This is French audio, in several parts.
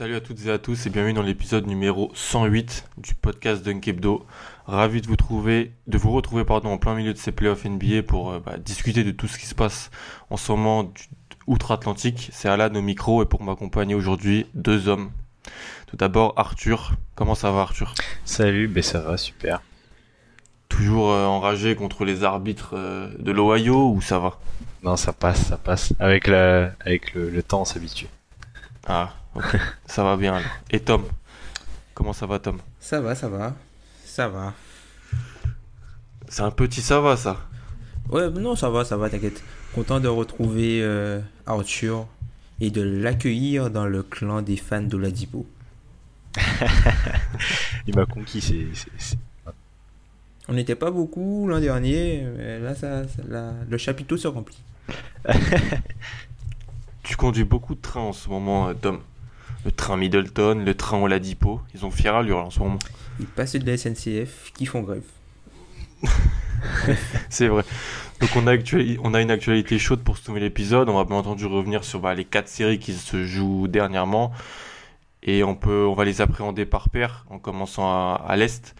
Salut à toutes et à tous et bienvenue dans l'épisode numéro 108 du podcast Dunkebdo. Ravi de vous trouver, de vous retrouver pardon en plein milieu de ces playoffs NBA pour euh, bah, discuter de tout ce qui se passe en ce moment du- outre-Atlantique. C'est Alan au micro et pour m'accompagner aujourd'hui deux hommes. Tout d'abord Arthur. Comment ça va Arthur? Salut, ben ça va, super. Toujours euh, enragé contre les arbitres euh, de l'Ohio ou ça va? Non, ça passe, ça passe. Avec, la, avec le, le temps, on s'habitue. Ah, ok. ça va bien alors. Et Tom? Comment ça va Tom? Ça va, ça va. Ça va. C'est un petit ça va ça. Ouais, non, ça va, ça va, t'inquiète. Content de retrouver euh, Arthur et de l'accueillir dans le clan des fans de Ladipo. Il m'a conquis, c'est- On n'était pas beaucoup l'an dernier, mais là, ça, ça- là, le chapiteau se remplit. Tu conduis beaucoup de trains en ce moment, euh, Tom. Le train Middleton, le train Oladipo, ils ont fière allure en ce moment. Il passe de la SNCF qui font grève. C'est vrai. Donc on a, actuali- on a une actualité chaude pour ce nouvel épisode. On va bien entendu revenir sur bah, les quatre séries qui se jouent dernièrement. Et on, peut, on va les appréhender par paire, en commençant à, à l'Est,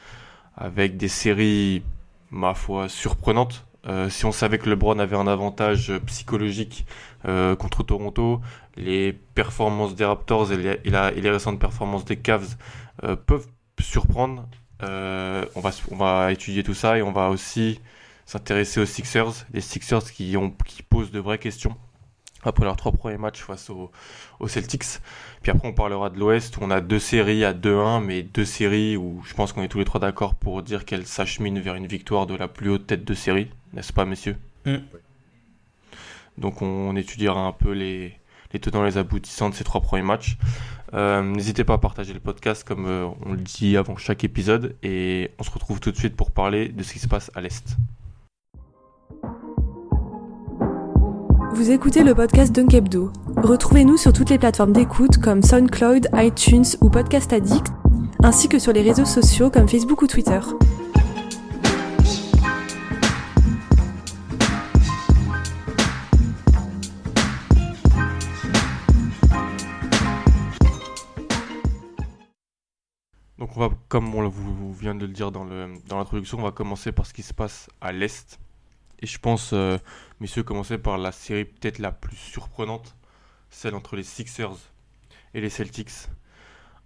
avec des séries, ma foi, surprenantes. Euh, si on savait que LeBron avait un avantage euh, psychologique euh, contre Toronto, les performances des Raptors et les, récentes performances des Cavs peuvent surprendre. On, va, étudier tout ça et on va aussi s'intéresser aux Sixers, les Sixers qui posent de vraies questions après leurs trois premiers matchs face aux, aux Celtics. Puis après, on parlera de l'Ouest où on a deux séries à 2-1, mais deux séries où je pense qu'on est tous les trois d'accord pour dire qu'elles s'acheminent vers une victoire de la plus haute tête de série, n'est-ce pas, messieurs Mm. Donc, on, étudiera un peu les, les tenants et les aboutissants de ces trois premiers matchs. Euh, N'hésitez pas à partager le podcast comme euh, on le dit avant chaque épisode et on se retrouve tout de suite pour parler de ce qui se passe à l'Est. Vous écoutez le podcast Dunkebdo. Retrouvez-nous sur toutes les plateformes d'écoute comme SoundCloud, iTunes ou Podcast Addict, ainsi que sur les réseaux sociaux comme Facebook ou Twitter. Donc on va, comme on vous vient de le dire dans le dans l'introduction, on va commencer par ce qui se passe à l'Est. Et je pense, euh, messieurs, commencer par la série peut-être la plus surprenante, celle entre les Sixers et les Celtics.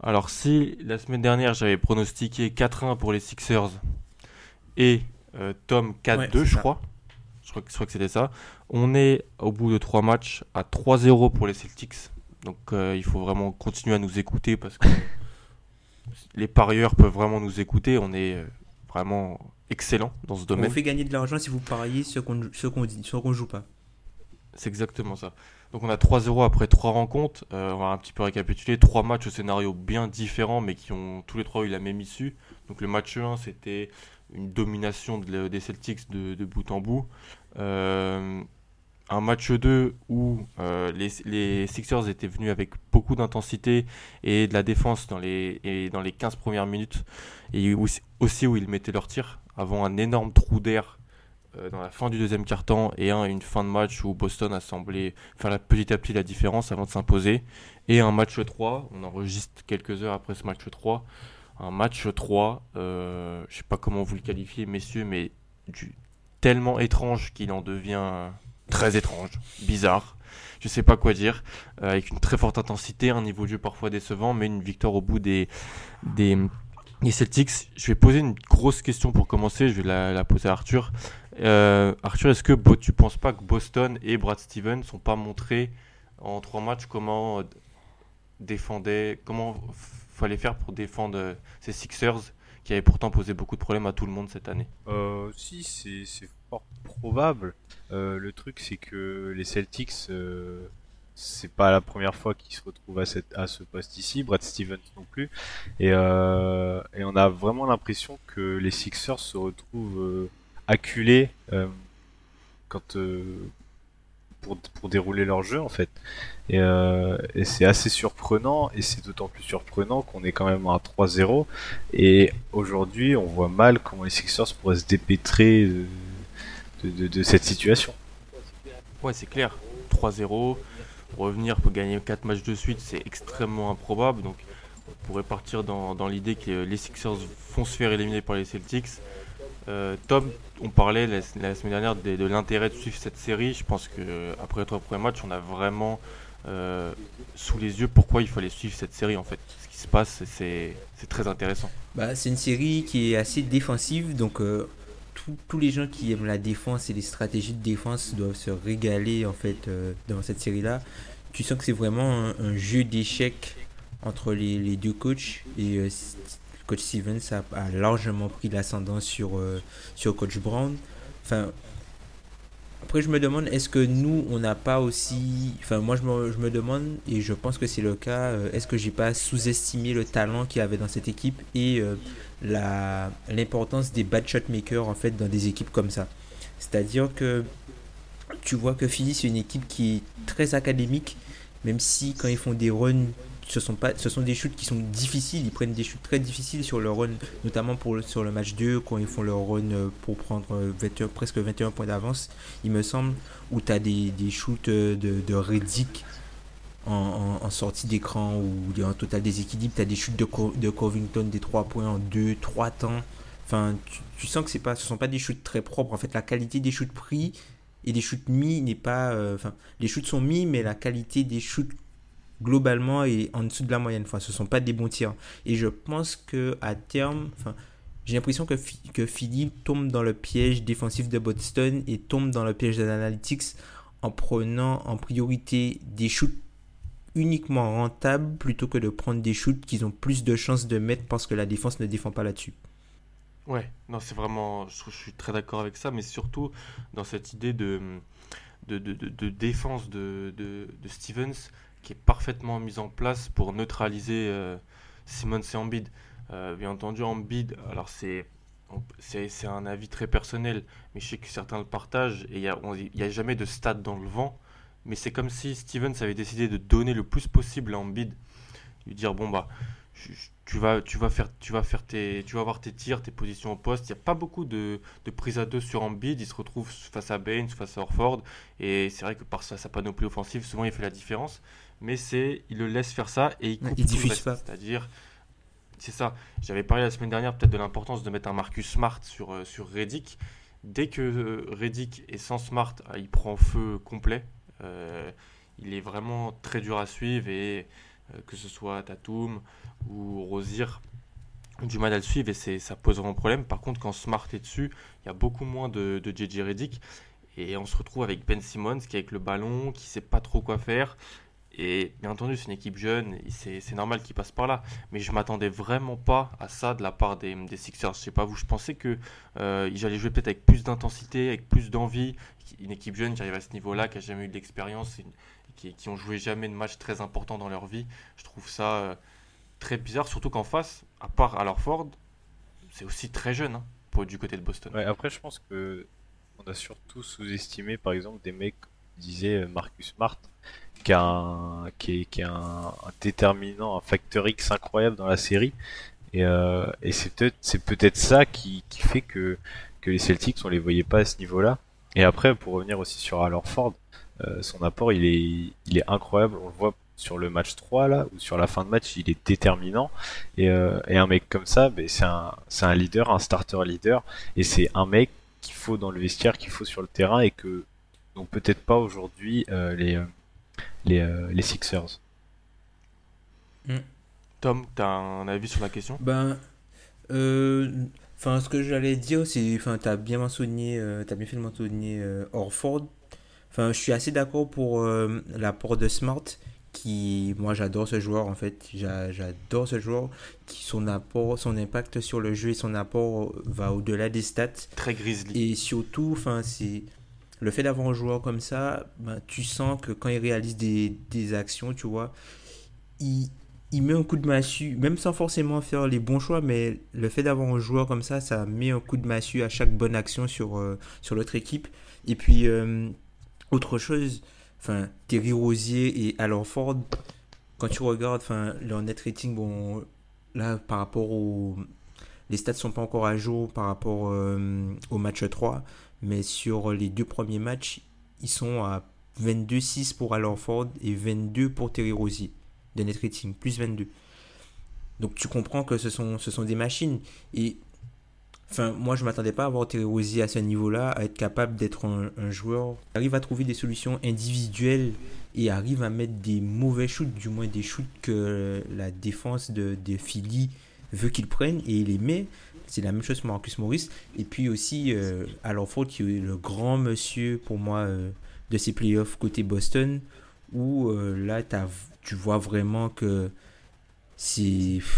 Alors si la semaine dernière j'avais pronostiqué 4-1 pour les Sixers et euh, Tom 4-2 Ouais, c'est je crois, je crois, que- je crois que c'était ça, on est au bout de 3 matchs à 3-0 pour les Celtics. Donc euh, il faut vraiment continuer à nous écouter parce que les parieurs peuvent vraiment nous écouter. On est euh, vraiment excellent dans ce On domaine. vous fait gagner de l'argent si vous pariez ce qu'on ce qu'on dit, ce qu'on joue pas. C'est exactement ça. Donc on a 3-0 après 3 rencontres. Euh, on va un petit peu récapituler. 3 matchs au scénario bien différents mais qui ont tous les trois eu la même issue. Donc le match 1 c'était une domination de- des Celtics de, de bout en bout. Euh, un match 2 où euh, les, les Sixers étaient venus avec beaucoup d'intensité et de la défense dans les, et dans les 15 premières minutes et aussi, aussi où ils mettaient leur tir avant un énorme trou d'air euh, dans la fin du deuxième quart-temps et un une fin de match où Boston a semblé faire la, petit à petit la différence avant de s'imposer. Et un match 3, on enregistre quelques heures après ce match 3. Un match 3, euh, je sais pas comment vous le qualifiez, messieurs, mais du, tellement étrange qu'il en devient très étrange, bizarre. Je sais pas quoi dire, euh, avec une très forte intensité, un niveau de jeu parfois décevant, mais une victoire au bout des, des, des Celtics. Je vais poser une grosse question pour commencer, je vais la, poser à Arthur. Euh, Arthur, est-ce que Bo- tu penses pas que Boston et Brad Stevens sont pas montré en trois matchs comment euh, défendait, comment fallait faire pour défendre euh, ces Sixers qui avaient pourtant posé beaucoup de problèmes à tout le monde cette année? Si, c'est fort probable. Le truc, c'est que les Celtics, c'est pas la première fois qu'ils se retrouvent à, cette, à ce poste ici, Brad Stevens non plus. Et, euh, on a vraiment l'impression que les Sixers se retrouvent euh, acculés euh, quand, pour, dérouler leur jeu en fait. Et, c'est assez surprenant, et c'est d'autant plus surprenant qu'on est quand même à 3-0. Et aujourd'hui, on voit mal comment les Sixers pourraient se dépêtrer de- de cette situation. Ouais, c'est clair. 3-0, revenir pour gagner 4 matchs de suite, c'est extrêmement improbable. Donc, on pourrait partir dans, dans l'idée que les Sixers vont se faire éliminer par les Celtics. Euh, Tom, on parlait la, semaine dernière de, l'intérêt de suivre cette série. Je pense que après les trois premiers matchs, on a vraiment euh, sous les yeux pourquoi il fallait suivre cette série en fait. Ce qui se passe, c'est c'est très intéressant. Bah, c'est une série qui est assez défensive, donc euh, tous- les gens qui aiment la défense et les stratégies de défense doivent se régaler en fait euh, dans cette série-là. Tu sens que c'est vraiment un, jeu d'échecs entre les, les deux coachs et euh, coach Stevens a, a largement pris l'ascendant sur, euh, sur coach Brown. Enfin, après je me demande est-ce que nous on n'a pas aussi, enfin moi je me, je me demande et je pense que c'est le cas, euh, est-ce que j'ai pas sous-estimé le talent qu'il y avait dans cette équipe et euh, l'importance des bad shot makers en fait dans des équipes comme ça? C'est-à-dire que tu vois que Philly c'est une équipe qui est très académique, même si quand ils font des runs, ce sont pas, ce sont des shoots qui sont difficiles. Ils prennent des shoots très difficiles sur leur run, notamment pour le- sur le match 2 quand ils font leur run euh, pour prendre euh, 21 presque 21 points d'avance, il me semble, où tu as des, des shoots euh, de, de Reddick en, en- en sortie d'écran a un total déséquilibre. Tu as des shoots de, de Covington, des 3 points en 2, 3 temps. Enfin, tu, sens que pas, ce sont pas des shoots très propres. En fait, la qualité des shoots pris et des shoots mis n'est pas. euh, Enfin, les shoots sont mis, mais la qualité des shoots globalement est en dessous de la moyenne. Ce sont pas des bons tirs. Et je pense que à terme, j'ai l'impression que, Phi- que Philippe tombe dans le piège défensif de Boston et tombe dans le piège de en prenant en priorité des shoots uniquement rentables plutôt que de prendre des shoots qu'ils ont plus de chances de mettre parce que la défense ne défend pas là-dessus. Ouais, non, c'est vraiment, je, suis très d'accord avec ça, mais surtout dans cette idée de, défense de Stevens qui est parfaitement mise en place pour neutraliser euh, Simmons et Embiid. Euh, bien entendu, Embiid, alors c'est c'est un avis très personnel, mais je sais que certains le partagent et il n'y a, a jamais de stade dans le vent, mais c'est comme si Stevens avait décidé de donner le plus possible à Embiid, lui dire bon bah tu vas, tu vas faire, tu vas faire tes, tu vas avoir tes tirs, tes positions au poste. Il n'y a pas beaucoup de, de prises à deux sur Embiid. Il se retrouve face à Baines, face à Orford. Et c'est vrai que par sa, sa panoplie offensive, souvent il fait la différence. Mais c'est, il le laisse faire ça et il coupe il tout le diffuse reste. pas. C'est-à-dire, c'est ça. J'avais parlé la semaine dernière peut-être de l'importance de mettre un Marcus Smart sur, euh, sur Reddick. Dès que euh, Reddick est sans Smart, ah, il prend feu complet. Euh, il est vraiment très dur à suivre et euh, que ce soit Tatum ou Rosier ont du mal à le suivre et ça pose vraiment problème. Par contre, quand Smart est dessus, il y a beaucoup moins de, de JJ Reddick et on se retrouve avec Ben Simmons qui est avec le ballon, qui sait pas trop quoi faire. Et bien entendu, c'est une équipe jeune, c'est, normal qu'il passe par là. Mais je m'attendais vraiment pas à ça de la part des, Sixers. Je sais pas vous, je pensais que euh, allaient jouer peut-être avec plus d'intensité, avec plus d'envie. Une équipe jeune qui arrive à ce niveau-là, qui a jamais eu d'expérience, qui, qui ont joué jamais de match très important dans leur vie. Je trouve ça euh, très bizarre, surtout qu'en face, à part Al Ford, c'est aussi très jeune hein, du côté de Boston. Après, je pense que on a surtout sous-estimé, par exemple, des mecs disait euh, Marcus Smart, qui, a un, est, un, déterminant, un facteur X incroyable dans la série. Et, euh, c'est peut-être ça qui, fait que les Celtics, on les voyait pas à ce niveau-là. Et après, pour revenir aussi sur Al Horford, euh, son apport, il est, incroyable. On le voit sur le match 3 là, ou sur la fin de match, il est déterminant. Et, euh, un mec comme ça, ben, c'est un, c'est un leader, un starter leader. Et c'est un mec qu'il faut dans le vestiaire, qu'il faut sur le terrain et que donc peut-être pas aujourd'hui les, les, euh, les Sixers. Tom, t'as un avis sur la question? Ben, euh, enfin, ce que j'allais dire, c'est, enfin, t'as bien mentionné, euh, t'as bien fait de mentionner euh, Orford. Enfin, je suis assez d'accord pour euh, l'apport de Smart, qui, moi, j'adore ce joueur en fait. J'a- J'adore ce joueur, qui son apport, son impact sur le jeu et son apport va au-delà des stats. Très grizzly. Et surtout, enfin, c'est le fait d'avoir un joueur comme ça, ben, tu sens que quand il réalise des, actions, tu vois, il, met un coup de massue, même sans forcément faire les bons choix, mais le fait d'avoir un joueur comme ça, ça met un coup de massue à chaque bonne action sur, euh, l'autre équipe. Et puis, euh, autre chose, enfin, Terry Rosier et Al Horford, quand tu regardes leur net rating, bon, là, par rapport au. Les stats sont pas encore à jour par rapport euh, au match 3, mais sur les deux premiers matchs, ils sont à 22-6 pour Al Horford et 22 pour Terry Rosier de net rating, plus 22. Donc tu comprends que ce sont, ce sont des machines. Et enfin, moi je m'attendais pas à voir Terry Rosier à ce niveau-là, à être capable d'être un, un joueur qui arrive à trouver des solutions individuelles et arrive à mettre des mauvais shoots, du moins des shoots que la défense de, de Philly veut qu'il prenne et il les met. C'est la même chose pour Marcus Morris. Et puis aussi, euh, Al qui est le grand monsieur pour moi euh, de ces playoffs côté Boston, où euh, là, tu vois vraiment que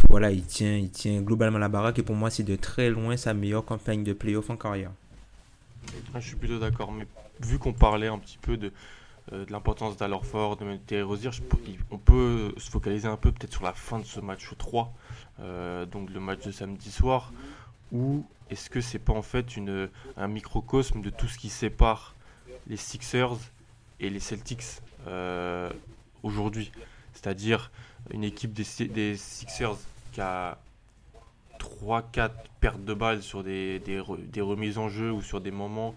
voilà, il tient, il tient globalement la baraque et pour moi, c'est de très loin sa meilleure campagne de playoff en carrière. Ah, je suis plutôt d'accord, mais vu qu'on parlait un petit peu de, euh, de l'importance d'Al Horford, de Terry Rozier, on peut se focaliser un peu peut-être sur la fin de ce match 3, euh, donc le match de samedi soir, ou est-ce que c'est pas en fait une, un microcosme de tout ce qui sépare les Sixers et les Celtics euh, aujourd'hui? C'est-à-dire une équipe des, Si- des Sixers qui a 3-4 pertes de balles sur des remises en jeu ou sur des moments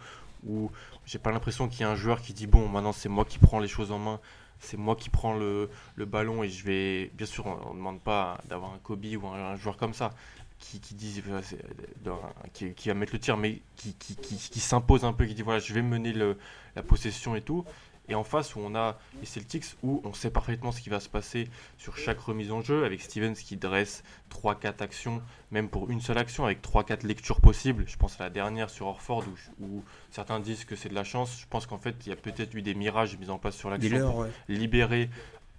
où j'ai pas l'impression qu'il y a un joueur qui dit bon maintenant c'est moi qui prends les choses en main c'est moi qui prends le, le ballon et je vais bien sûr on ne demande pas d'avoir un Kobe ou un, joueur comme ça qui, qui qui, qui va mettre le tir mais qui, qui, qui, qui s'impose un peu qui dit voilà je vais mener le, la possession et tout et en face où on a les Celtics où on sait parfaitement ce qui va se passer sur chaque remise en jeu avec Stevens qui dresse 3-4 actions même pour une seule action avec 3-4 lectures possibles. Je pense à la dernière sur Orford où, où certains disent que c'est de la chance. Je pense qu'en fait il y a peut-être eu des mirages mis en place sur l'action pour ouais. libérer,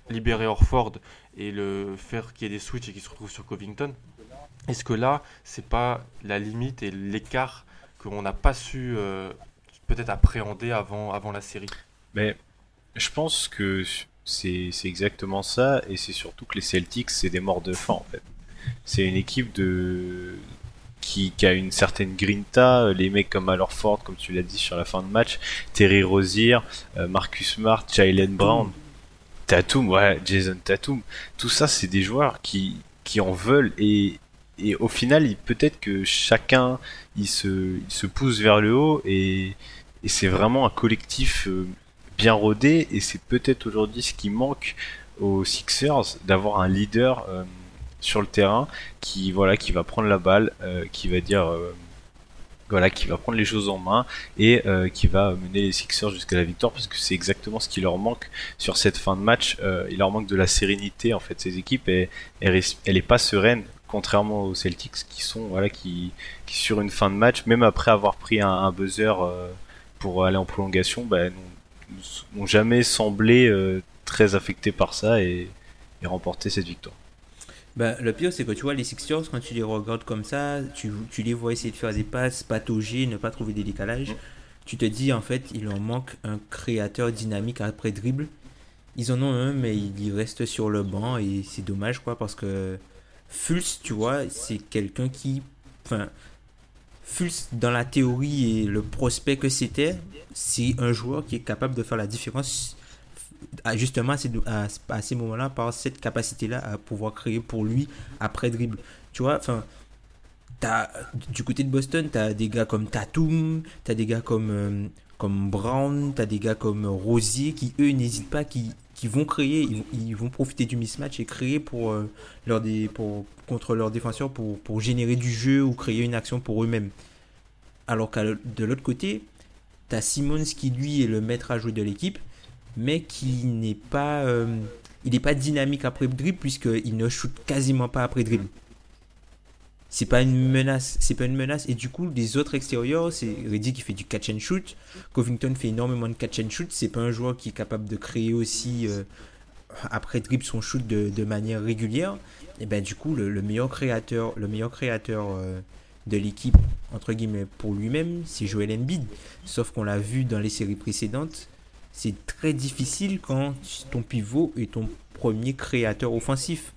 libérer Orford et le faire qu'il y ait des switches et qu'il se retrouve sur Covington. Est-ce que là c'est pas la limite et l'écart qu'on n'a pas su euh, peut-être appréhender avant, avant la série? Mais je pense que c'est exactement ça, et c'est surtout que les Celtics, c'est des morts de faim en fait. C'est une équipe de qui, qui a une certaine grinta, les mecs comme Al Horford, comme tu l'as dit sur la fin de match, Terry Rozier, euh, Marcus Smart, Jalen Brown, Tatum, ouais, Jason Tatum, tout ça c'est des joueurs qui, qui en veulent et, et au final peut-être que chacun il se, il se pousse vers le haut et, et c'est vraiment un collectif euh, bien rodé et c'est peut-être aujourd'hui ce qui manque aux Sixers d'avoir un leader euh, sur le terrain qui voilà qui va prendre la balle, euh, qui va dire euh, voilà qui va prendre les choses en main et qui va mener les Sixers jusqu'à la victoire parce que c'est exactement ce qui leur manque sur cette fin de match. Il leur manque de la sérénité en fait. Ces équipes elle, elle, elle est pas sereine contrairement aux Celtics qui sont voilà qui, qui sur une fin de match même après avoir pris un, buzzer pour aller en prolongation bah, n'ont- jamais semblé euh, très affectés par ça et, et cette victoire. Ben, le pire, c'est que tu vois, les Sixers, quand tu les regardes comme ça, tu, tu les vois essayer de faire des passes, patauger, ne pas trouver des décalages. Tu te dis, en fait, il leur manque un créateur dynamique après dribble. Ils en ont un, mais il reste sur le banc et c'est dommage, quoi, parce que Fultz, tu vois, c'est quelqu'un qui. Fultz, dans la théorie et le prospect que c'était, c'est un joueur qui est capable de faire la différence justement à ces, moments-là par cette capacité-là à pouvoir créer pour lui après dribble. Tu vois, enfin, du côté de Boston, tu as des gars comme Tatum, tu as des gars comme, euh, comme Brown, tu as des gars comme Rosier qui, eux, n'hésitent pas, qui, vont créer, ils, vont profiter du mismatch et créer pour, euh, leur pour, contre leurs défenseurs pour, pour générer du jeu ou créer une action pour eux-mêmes. Alors que de l'autre côté, tu as Simmons qui, lui, est le maître à jouer de l'équipe, mais qui n'est pas, euh, il n'est pas dynamique après dribble puisqu'il ne shoot quasiment pas après dribble c'est pas une menace c'est pas une menace. Et du coup les autres extérieurs c'est Reddy qui fait du catch and shoot. Covington fait énormément de catch and shoot. C'est pas un joueur qui est capable de créer aussi euh, après dribble son shoot de, manière régulière. Et ben du coup le, meilleur créateur le meilleur créateur euh, de l'équipe entre guillemets pour lui-même c'est Joel Embiid. Sauf qu'on l'a vu dans les séries précédentes c'est très difficile quand ton pivot est ton premier créateur offensif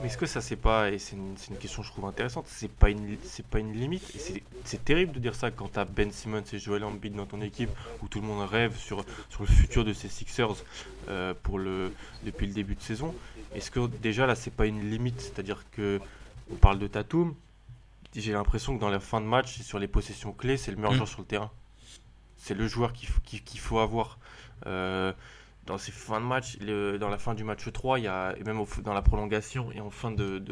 mais est-ce que ça c'est pas, et c'est une, une, question je trouve intéressante, c'est pas une, c'est pas une limite, c'est terrible de dire ça quand t'as Ben Simmons et Joel Embiid dans ton équipe, où tout le monde rêve sur, sur le futur de ces Sixers euh, pour le, depuis le début de saison. Est-ce que déjà là c'est pas une limite, c'est-à-dire que on parle de Tatum, j'ai l'impression que dans la fin de match, sur les possessions clés, c'est le meilleur mm. joueur sur le terrain. C'est le joueur qu'il faut, qu'il faut avoir. Euh, dans ces fins de match, dans la fin du match 3, il y a, et même dans la prolongation et en fin de,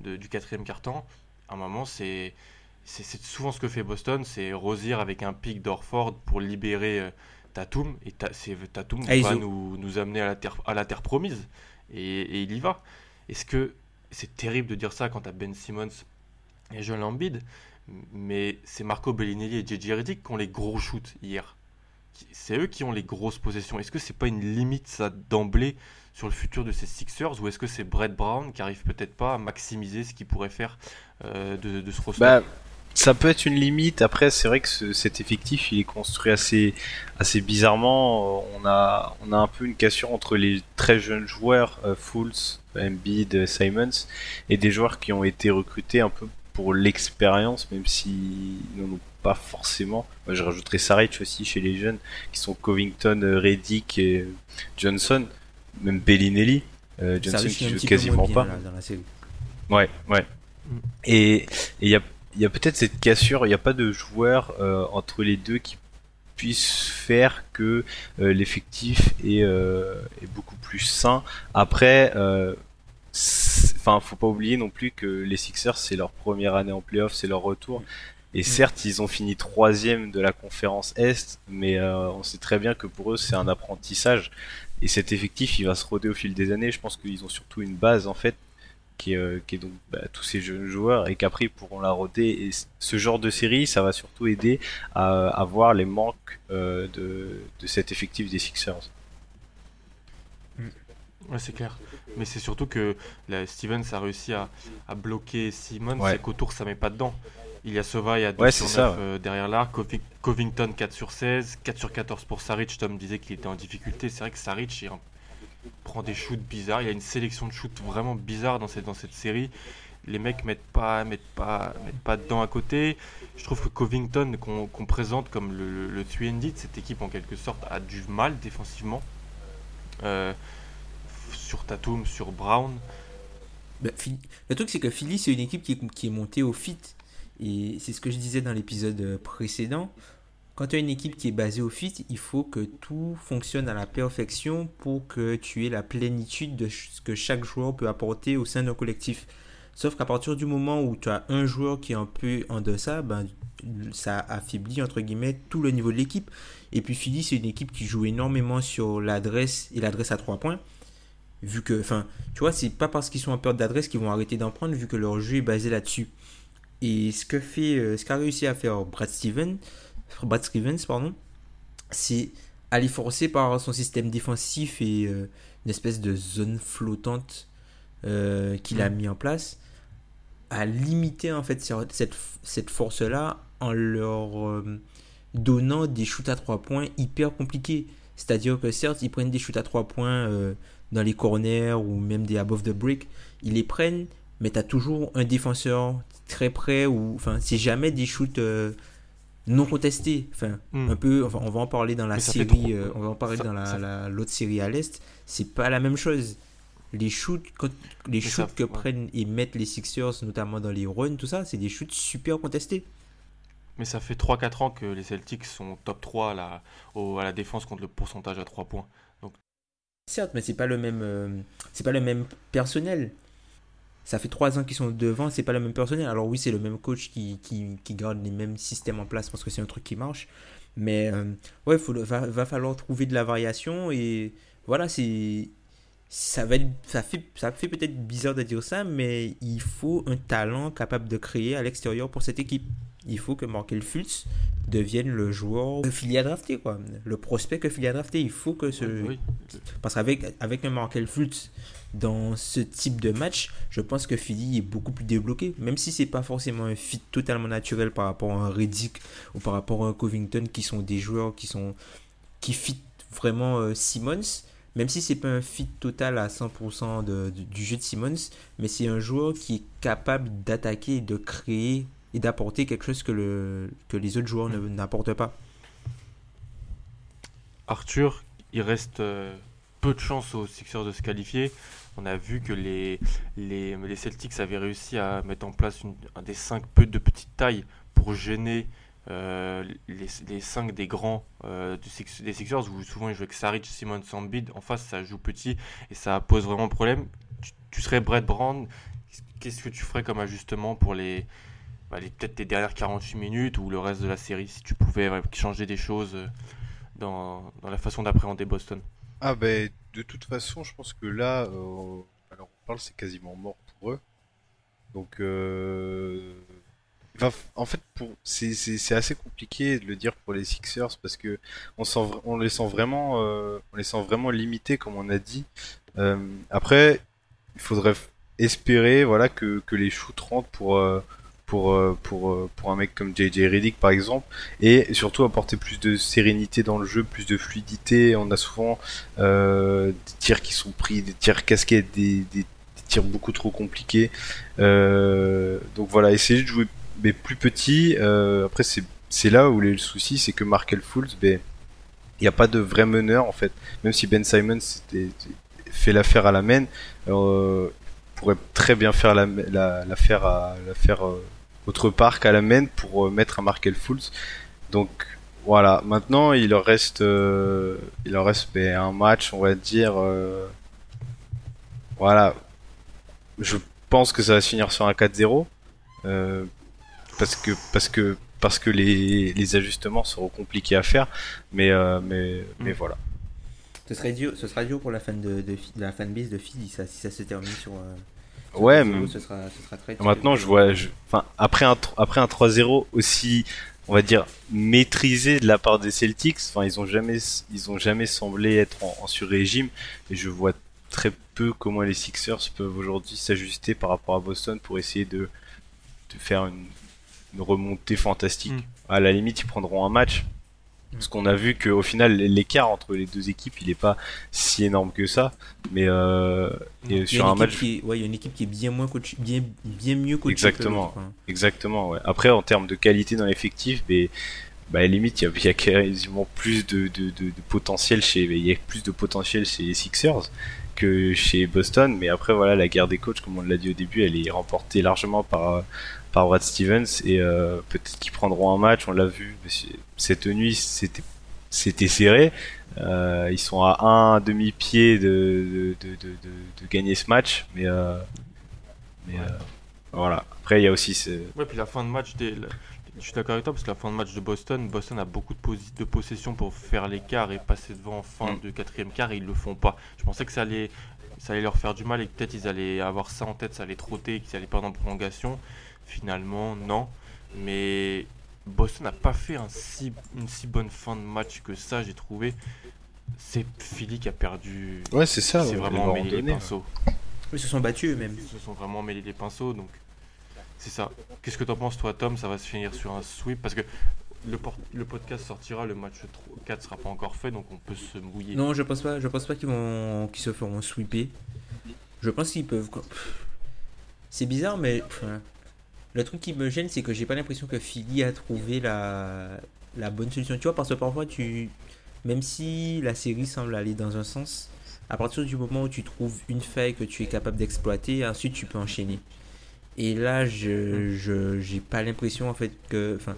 du quatrième quart-temps, à un moment, c'est souvent ce que fait Boston, c'est Rosier avec un pic d'Orford pour libérer euh, Tatum, et Tatum ah, va nous, nous, amener à la terre, à la terre promise, et, il y va. Est-ce que c'est terrible de dire ça quand tu Ben Simmons et Joel Embiid, mais c'est Marco Bellinelli et JJ Redick qui ont les gros shoots hier c'est eux qui ont les grosses possessions. Est-ce que c'est pas une limite ça d'emblée sur le futur de ces Sixers ou est-ce que c'est Brett Brown qui arrive peut-être pas à maximiser ce qu'il pourrait faire euh, de, ce roster? Bah, ça peut être une limite. Après, c'est vrai que cet effectif, il est construit assez, assez bizarrement. On a, on a un peu une cassure entre les très jeunes joueurs, euh, Fools, Embiid, Simons, et des joueurs qui ont été recrutés un peu pour l'expérience, même si n'en ont pas forcément. Moi, je rajouterais Saric aussi chez les jeunes, qui sont Covington, euh, Reddick et euh, Johnson, même Bellinelli. Euh, Johnson qui joue quasiment pas. Ouais, ouais. Mm. Et il y a, y a peut-être cette cassure, il n'y a pas de joueur entre les deux qui puisse faire que l'effectif est, est, beaucoup plus sain. Après, enfin, faut pas oublier non plus que les Sixers, c'est leur première année en playoff, c'est leur retour. Et mm. certes, ils ont fini troisième de la conférence Est, mais euh, on sait très bien que pour eux, c'est un apprentissage. Et cet effectif, il va se roder au fil des années. Je pense qu'ils ont surtout une base, en fait, qui est, euh, qui est donc bah, tous ces jeunes joueurs, et qu'après, ils pourront la roder. Et ce genre de série, ça va surtout aider à, à voir les manques euh, de, de cet effectif des Sixers. Ouais, c'est clair. Mais c'est surtout que la Stevens a réussi à, à bloquer Simon, c'est qu'autour ça met pas dedans. Il y a Sova, il y a 2 sur 9 euh, derrière l'arc. Covington 4 sur 16, 4 sur 14 pour Saric. Tom disait qu'il était en difficulté. C'est vrai que Saric il prend des shoots bizarres. Il y a une sélection de shoots vraiment bizarre dans cette, dans cette série. Les mecs mettent pas, mettent pas, mettent pas dedans à côté. Je trouve que Covington, qu'on présente comme le, le, 3 cette équipe en quelque sorte a du mal défensivement. Euh, sur Tatum, sur Brown. Bah, le truc, c'est que Philly, c'est une équipe qui est, montée au fit. Et c'est ce que je disais dans l'épisode précédent. Quand tu as une équipe qui est basée au fit, il faut que tout fonctionne à la perfection pour que tu aies la plénitude de ce que chaque joueur peut apporter au sein d'un collectif. Sauf qu'à partir du moment où tu as un joueur qui est un peu en deçà, ben, ça affaiblit entre guillemets tout le niveau de l'équipe. Et puis Philly, c'est une équipe qui joue énormément sur l'adresse et l'adresse à trois points. Vu que, enfin, tu vois, c'est pas parce qu'ils sont en peur d'adresse qu'ils vont arrêter d'en prendre, vu que leur jeu est basé là-dessus. Et ce que fait, euh, ce qu'a réussi à faire Brad Stevens, Brad Stevens, pardon, c'est aller forcer par son système défensif et euh, une espèce de zone flottante euh, qu'il a mm. mis en place, à limiter en fait cette, cette force-là en leur donnant des shoots à trois points hyper compliqués. C'est-à-dire que certes, ils prennent des shoots à trois points dans les corners ou même des above the break, ils les prennent, mais tu as toujours un défenseur très près ou enfin c'est jamais des shoots euh, non contestés enfin hmm. un peu enfin on va en parler dans la série euh, on va en parler dans la l'autre série à l'est c'est pas la même chose les shoots, quand, les Mais ça- shoots que ouais. prennent et mettent les Sixers, notamment dans les runs, tout ça, c'est des shoots super contestés. Mais ça fait 3-4 ans que les Celtics sont top 3 à la, au- à la défense contre le pourcentage à 3 points. Certes, mais c'est pas le même, euh, c'est pas le même personnel. Ça fait trois ans qu'ils sont devant, c'est pas le même personnel. Alors oui, c'est le même coach qui, garde les mêmes systèmes en place parce que c'est un truc qui marche. Mais euh, ouais, faut, va, falloir trouver de la variation et voilà, c'est ça fait peut-être bizarre de dire ça, mais il faut un talent capable de créer à l'extérieur pour cette équipe. Il faut que Markel Fultz devienne le joueur que Philly a drafté, quoi. Le prospect que Philly a drafté. Il faut que ce, Oui, parce qu'avec avec un Markel Fultz dans ce type de match, je pense que Philly est beaucoup plus débloqué. Même si c'est pas forcément un fit totalement naturel par rapport à un Reddick ou par rapport à un Covington qui sont des joueurs qui sont qui fit vraiment euh, Simmons. Même si c'est pas un fit total à 100% de- de- du jeu de Simmons, mais c'est un joueur qui est capable d'attaquer, et de créer et d'apporter quelque chose que, le, que les autres joueurs ne- n'apportent pas. Arthur, il reste euh, peu de chances aux Sixers de se qualifier. On a vu que les, les, les Celtics avaient réussi à mettre en place une, un des 5 peu de petite taille pour gêner euh, les, les 5 des grands euh, du Six- des Sixers, où souvent ils jouent avec Saric, Simon, Sambid. En face, ça joue petit et ça pose vraiment problème. Tu, tu serais Brett Brown, qu'est-ce que tu ferais comme ajustement pour les, bah, peut-être les dernières 48 minutes ou le reste de la série si tu pouvais changer des choses euh, dans, la façon d'appréhender Boston. Ah ben de toute façon, je pense que là, euh, alors on parle, c'est quasiment mort pour eux. Donc, euh, en fait, pour c'est c'est assez compliqué de le dire pour les Sixers parce que on sent on les sent vraiment on les sent vraiment limités comme on a dit. Après, il faudrait espérer voilà que que les shoots rentrent pour pour euh, euh, pour un mec comme JJ Redick par exemple et surtout apporter plus de sérénité dans le jeu, plus de fluidité. On a souvent euh, des tirs qui sont pris, des tirs casquettes, des, des, tirs beaucoup trop compliqués. Donc voilà, essayer de jouer mais plus petit. Après, c'est là où le souci, c'est que Markel Fultz, ben il n'y a pas de vrai meneur en fait. Même si Ben Simon fait l'affaire à la main, pourrait très bien faire la la- l'affaire à l'affaire autre part qu'à la main pour euh, mettre un Markel Fultz. Donc voilà, maintenant il leur reste, euh, il leur reste ben, un match, on va dire. euh, voilà, je pense que ça va se finir sur un 4-0 euh, parce que parce que parce que les, les ajustements seront compliqués à faire, mais euh, mais mais Mm. voilà. Ce serait dur, ce sera dur pour la fan de, de, Phi- la fanbase de Philly ça, si ça se termine sur. Ouais, 4-0, mais ce sera, ce sera très. maintenant je vois, je, enfin après un après un 3-0 aussi, on va dire maîtrisé de la part des Celtics. Enfin ils ont jamais ils ont jamais semblé être en, en sur-régime et je vois très peu comment les Sixers peuvent aujourd'hui s'ajuster par rapport à Boston pour essayer de, de faire une, une remontée fantastique. Mm. À la limite, ils prendront un match. Parce qu'on a vu qu'au final, l'écart entre les deux équipes, il est pas si énorme que ça. Mais euh, et a sur un match, est, ouais, il y a une équipe qui est bien moins coach, bien, bien mieux coachée. Exactement. hein. Exactement, ouais. Après, en termes de qualité dans l'effectif, mais, bah, à la limite, il y a, il y a quasiment plus de, de, de, de potentiel chez, il y a plus de potentiel chez les Sixers que chez Boston. Mais après, voilà, la guerre des coachs, comme on l'a dit au début, elle est remportée largement par, par Brad Stevens et euh, peut-être qu'ils prendront un match. On l'a vu c'est- cette nuit, c'était, c'était serré. Euh, ils sont à un demi-pied de, de, de, de, de- de gagner ce match, mais, euh, mais euh, voilà. Après, il y a aussi ce, Ouais, puis la fin de match, des... je suis d'accord avec toi parce que la fin de match de Boston, Boston a beaucoup de, de possession pour faire l'écart et passer devant en fin Mm. de quatrième quart et ils le font pas. Je pensais que ça allait, ça allait leur faire du mal et que peut-être ils allaient avoir ça en tête, ça allait trotter, qu'ils allaient perdre en prolongation. Finalement, non. Mais Boston n'a pas fait un si, une si bonne fin de match que ça, j'ai trouvé. C'est Philly qui a perdu. Ouais, c'est ça. c'est vraiment mêlé les pinceaux. Ils se sont battus eux-mêmes. Ils se sont vraiment mêlés les pinceaux, donc c'est ça. Qu'est-ce que t'en penses, toi, Tom? Ça va se finir sur un sweep? Parce que le, podcast sortira, le match 3 4 sera pas encore fait, donc on peut se mouiller. Non, je pense pas. Je pense pas qu'ils vont, qu'ils se feront sweeper. Je pense qu'ils peuvent. C'est bizarre, mais pff, hein. Le truc qui me gêne, c'est que j'ai pas l'impression que Philly a trouvé la, la bonne solution. Tu vois, parce que parfois tu, même si la série semble aller dans un sens, À partir du moment où tu trouves une faille que tu es capable d'exploiter, ensuite tu peux enchaîner. Et là, je je j'ai pas l'impression en fait que enfin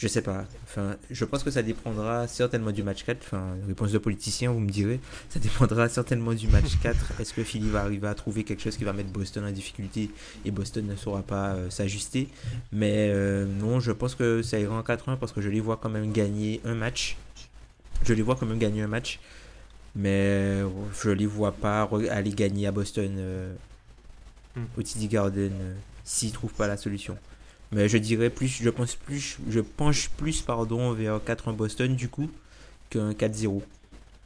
je sais pas. Enfin, je pense que ça dépendra certainement du match 4. Enfin, réponse de politicien, vous me direz. Ça dépendra certainement du match 4. Est-ce que Philly va arriver à trouver quelque chose qui va mettre Boston en difficulté et Boston ne saura pas euh, s'ajuster? Mais euh, non, je pense que ça ira en 4-1 parce que je les vois quand même gagner un match. Je les vois quand même gagner un match. Mais je les vois pas aller gagner à Boston euh, Hmm. au TD Garden euh, s'ils trouvent pas la solution. Mais je dirais plus, je pense plus, je penche plus pardon vers 4-1 Boston du coup qu'un 4-0.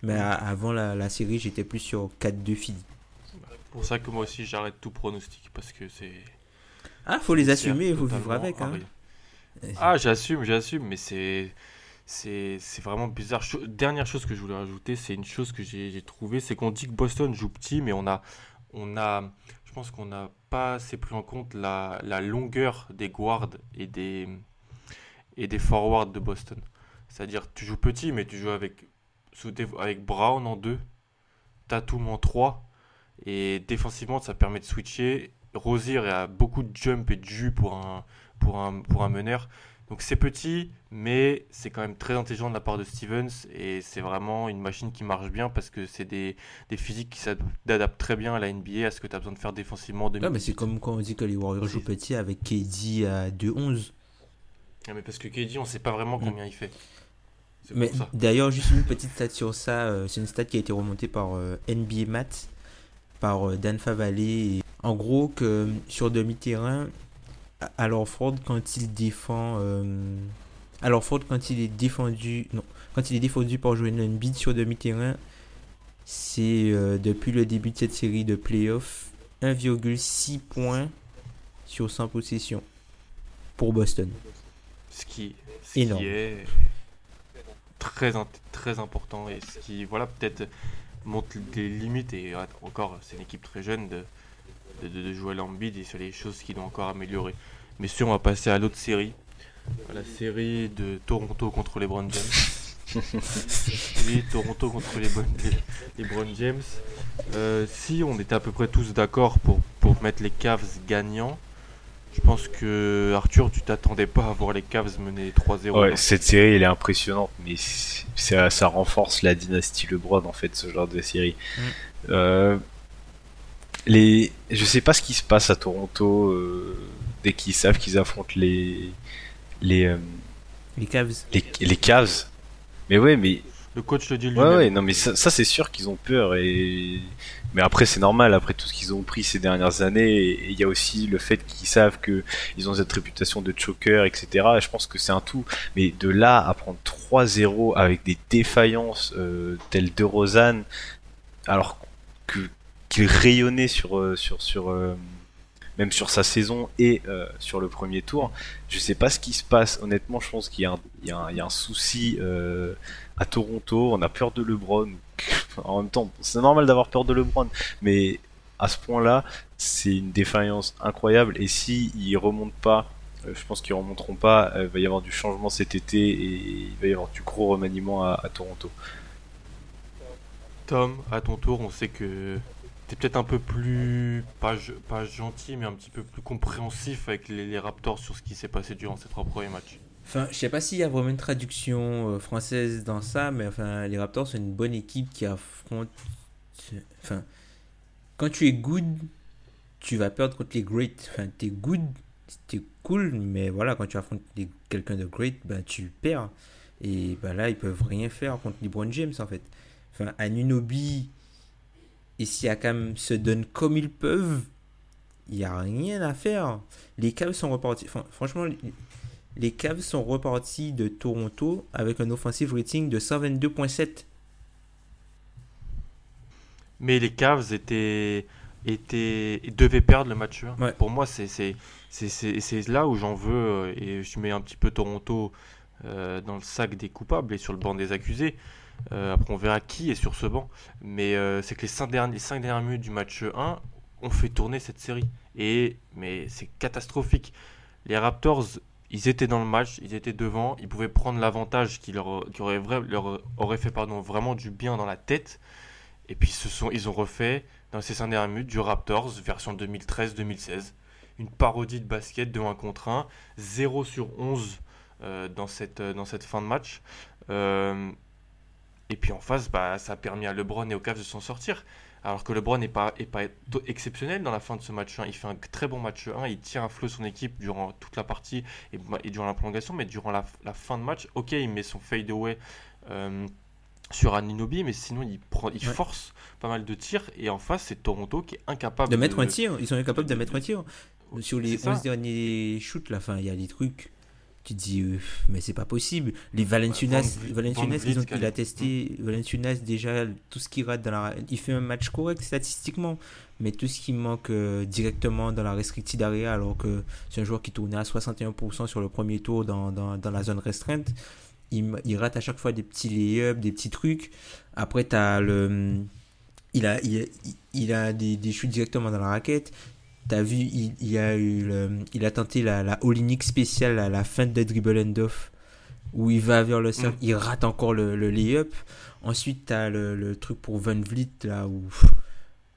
Mais à- avant la, la série, j'étais plus sur 4-2 Philly. C'est pour ça que moi aussi j'arrête tout pronostic parce que c'est. Ah, faut les assumer, il faut vivre avec. Hein. Ah, j'assume, j'assume, mais c'est. C'est vraiment bizarre. Dernière chose que je voulais rajouter, c'est une chose que j'ai j'ai trouvé, c'est qu'on dit que Boston joue petit, mais on a, on a, je pense qu'on n'a pas assez pris en compte la, longueur des guards et des, et des forwards de Boston. C'est-à-dire, tu joues petit, mais tu joues avec, avec Brown en 2, Tatum en 3, et défensivement, ça permet de switcher. Rosier a beaucoup de jump et de jus pour un, pour un, pour un meneur. Donc c'est petit, mais c'est quand même très intelligent de la part de Stevens et c'est vraiment une machine qui marche bien parce que c'est des, des physiques qui s'adaptent très bien à la NBA, à ce que tu as besoin de faire défensivement. Ouais, mais c'est comme quand on dit que les Warriors jouent petit avec KD à 2-11. Ah, mais parce que KD, on sait pas vraiment Mm. combien il fait. Mais d'ailleurs, juste une petite stat sur ça. euh, c'est une stat qui a été remontée par euh, NBA Math, par euh, Dan Favale. Et en gros, que sur demi-terrain, alors Ford, quand il défend. euh, alors Ford, quand il est défendu. Non, quand il est défendu par Joel Embiid sur demi-terrain, c'est euh, depuis le début de cette série de playoffs 1,6 points sur 100 possessions pour Boston. Ce qui, ce Énorme. qui est très, très important et ce qui, voilà, peut-être montre des limites. Et encore, c'est une équipe très jeune de, de, jouer à l'ambide et sur les choses qui doivent encore améliorer. Mais si on va passer à l'autre série, à la série de Toronto contre les Brown James. oui, Toronto contre les, Bon- les, les Brown James. Euh, si on était à peu près tous d'accord pour, pour mettre les Cavs gagnants, je pense que Arthur, tu t'attendais pas à voir les Cavs mener 3-0. Ouais, cette série elle est impressionnante, mais c'est- ça, ça renforce la dynastie LeBron en fait, ce genre de série. Mm. Euh, les, je sais pas ce qui se passe à Toronto euh, dès qu'ils savent qu'ils affrontent les les, euh, Les Cavs. les les Cavs. Mais ouais, mais Le coach le dit ouais, lui-même. ouais, non, mais ça, ça, c'est sûr qu'ils ont peur et mais après c'est normal après tout ce qu'ils ont pris ces dernières années et il y a aussi le fait qu'ils savent que ils ont cette réputation de choker etc. Et je pense que c'est un tout. Mais de là à prendre 3-0 avec des défaillances euh, telles de Rosanne, alors que qu'il rayonnait sur euh, sur sur euh, même sur sa saison et euh, sur le premier tour, je sais pas ce qui se passe. Honnêtement, je pense qu'il y a un, il y y a un souci à Toronto. On a peur de LeBron. en même temps, c'est normal d'avoir peur de LeBron, mais à ce point-là, c'est une défaillance incroyable. Et si ils remontent pas, je pense qu'ils remonteront pas. il va y avoir du changement cet été et il va y avoir du gros remaniement à Toronto. Tom, à ton tour, on sait que t'es peut-être un peu plus, pas, pas gentil, mais un petit peu plus compréhensif avec les, Raptors sur ce qui s'est passé durant ces trois premiers matchs. Enfin, je sais pas s'il y a vraiment une traduction euh, française dans ça, mais enfin, les Raptors sont une bonne équipe qui affronte. Enfin, quand tu es good, tu vas perdre contre les great. Enfin, t'es good, t'es cool, mais voilà, quand tu affrontes quelqu'un de great, ben tu perds. Et ben là, ils peuvent rien faire contre les Brown James en fait. Enfin, Anunobi et Siakam se donnent comme ils peuvent. Il n'y a rien à faire. Les Cavs sont repartis. Enfin, franchement, les Cavs sont repartis de Toronto avec un offensive rating de 122.7. Mais les Cavs étaient, étaient, devaient perdre le match 1. Ouais. Pour moi, c'est là où j'en veux euh, et je mets un petit peu Toronto euh, dans le sac des coupables et sur le banc des accusés. Euh, après, on verra qui est sur ce banc. Mais euh, c'est que les 5 derniers, dernières minutes du match 1 ont fait tourner cette série. Et, mais c'est catastrophique. Les Raptors, ils étaient dans le match, ils étaient devant, ils pouvaient prendre l'avantage qui leur, aurait, leur aurait fait pardon, vraiment du bien dans la tête. Et puis ce sont, ils ont refait dans ces 5 dernières minutes du Raptors version 2013-2016. Une parodie de basket de 1 contre 1, 0 sur 11 euh, dans, cette, fin de match. Et puis en face, bah, ça a permis à LeBron et aux Cavs de s'en sortir. Alors que LeBron n'est pas, est pas exceptionnel dans la fin de ce match 1. Il fait un très bon match 1. Il tient à flot son équipe durant toute la partie et, et durant la prolongation. Mais durant la, la, fin de match, ok, il met son fade away euh, sur Aninobi. Mais sinon, il, prend, il ouais. force pas mal de tirs. Et en face, c'est Toronto qui est incapable de mettre de, un tir. Ils sont incapables de, de mettre un tir. Sur les 11 derniers shoots, là, fin, il y a des trucs tu te dis euh, mais c'est pas possible. Les Valenciunas ouais, Valenciunas ils ont, il a testé Valenciunas déjà tout ce qui rate dans la il fait un match correct statistiquement. Mais tout ce qui manque euh, directement dans la restricted area alors que c'est un joueur qui tournait à 61% sur le premier tour dans, dans, dans la zone restreinte il, il, rate à chaque fois des petits lay-ups des petits trucs. Après tu as le il a, il, il a des, des shoots directement dans la raquette T'as vu, il, il, a eu le, il a tenté la, la all spéciale à la fin de dribble and off où il va vers le cercle, mm. il rate encore le, le lay-up. Ensuite, t'as le, le truc pour Van Vliet là où.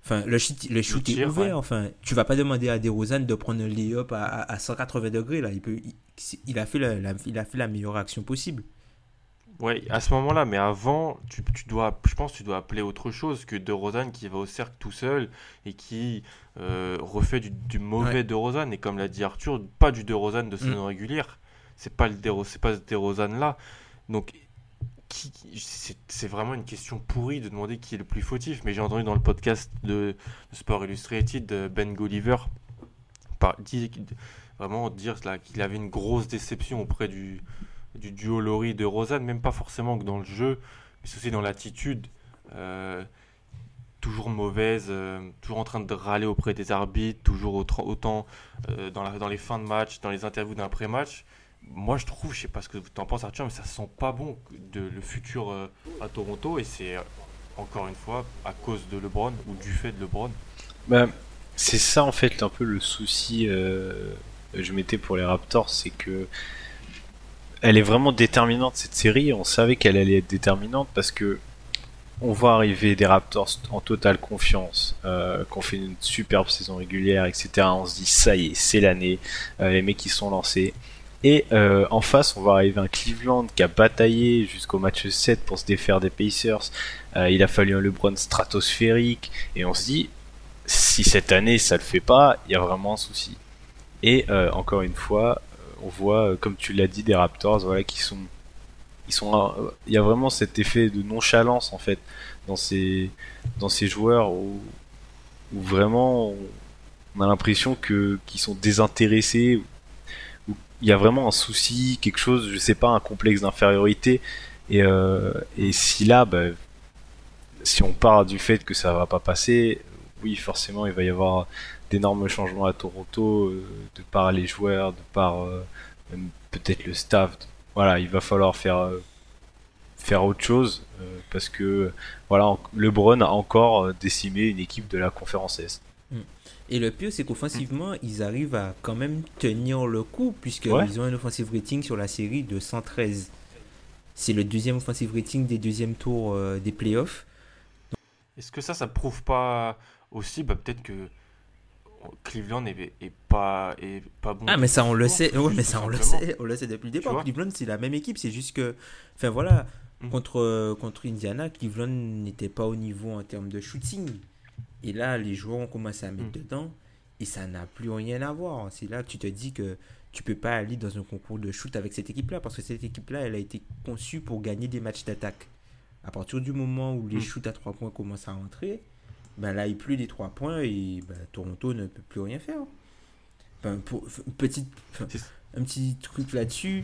Enfin, le shoot, le shoot est ouvert. Ouais. Enfin, tu vas pas demander à DeRozan de prendre le lay-up à, à, à, 180 degrés là. Il, peut, il, il a fait la, la, il a fait la meilleure action possible. Ouais, à ce moment-là, mais avant, tu, tu, dois, je pense que tu dois appeler autre chose que De Rosanne qui va au cercle tout seul et qui euh, refait du, du mauvais ouais. De Rosanne. Et comme l'a dit Arthur, pas du De Rosanne de saison mm. régulière. C'est pas, le c'est pas ce De Rosanne là. Donc, c'est vraiment une question pourrie de demander qui est le plus fautif. Mais j'ai entendu dans le podcast de, de Sport Illustrated de Ben par, dit, vraiment dire qu'il avait une grosse déception auprès du du duo Laurie de Rosanne, même pas forcément que dans le jeu, mais aussi dans l'attitude. Euh, toujours mauvaise, euh, toujours en train de râler auprès des arbitres, toujours autant, euh, dans, les fins de match, dans les interviews d'après-match. Moi, je trouve, je sais pas ce que tu en penses, Arthur, mais ça sent pas bon le futur à Toronto, et c'est encore une fois à cause de LeBron ou du fait de LeBron. Ben, c'est ça en fait un peu le souci je mettais pour les Raptors, c'est que elle est vraiment déterminante cette série. On savait qu'elle allait être déterminante parce que on voit arriver des Raptors en totale confiance, euh, qu'on fait une superbe saison régulière, etc. On se dit ça y est, c'est l'année, euh, les mecs qui sont lancés. Et euh, en face, on va arriver un Cleveland qui a bataillé jusqu'au match 7 pour se défaire des Pacers. Il a fallu un LeBron stratosphérique. Et on se dit, si cette année ça le fait pas, il y a vraiment un souci. Et encore une fois, on voit, comme tu l'as dit, des Raptors, voilà, qui sont, ils sont, il y a vraiment cet effet de nonchalance en fait dans ces, dans ces joueurs où, où vraiment on a l'impression que qu'ils sont désintéressés, où il y a vraiment un souci, quelque chose, je sais pas, un complexe d'infériorité. Et, euh, et si là, bah, si on part du fait que ça va pas passer, oui, forcément, il va y avoir d'énormes changements à Toronto, euh, de par les joueurs, de par euh, peut-être le staff. Voilà, il va falloir faire euh, faire autre chose parce que voilà, LeBron a encore décimé une équipe de la conférence Est. Mm. Et le pire, c'est qu'offensivement, ils arrivent à quand même tenir le coup, puisqu'ils ouais. ont un offensive rating sur la série de 113. C'est le deuxième offensive rating des deuxièmes tours euh, des playoffs. Est-ce que ça, ça prouve pas aussi bah, peut-être que Cleveland est, est, pas, est pas bon. Ah, mais ça, on le sait. Ouais, mais ça, on le sait. On le sait depuis le départ. Cleveland, c'est la même équipe. C'est juste que. Enfin, voilà. Mmh. Contre, contre Indiana, Cleveland n'était pas au niveau en termes de shooting. Et là, les joueurs ont commencé à mettre mmh. dedans. Et ça n'a plus rien à voir. C'est là que tu te dis que tu peux pas aller dans un concours de shoot avec cette équipe-là. Parce que cette équipe-là, elle a été conçue pour gagner des matchs d'attaque. À partir du moment où les mmh. shoots à trois points commencent à rentrer ben là, il pleut des 3 points et ben, Toronto ne peut plus rien faire. Ben, pour, petite, un petit truc là-dessus,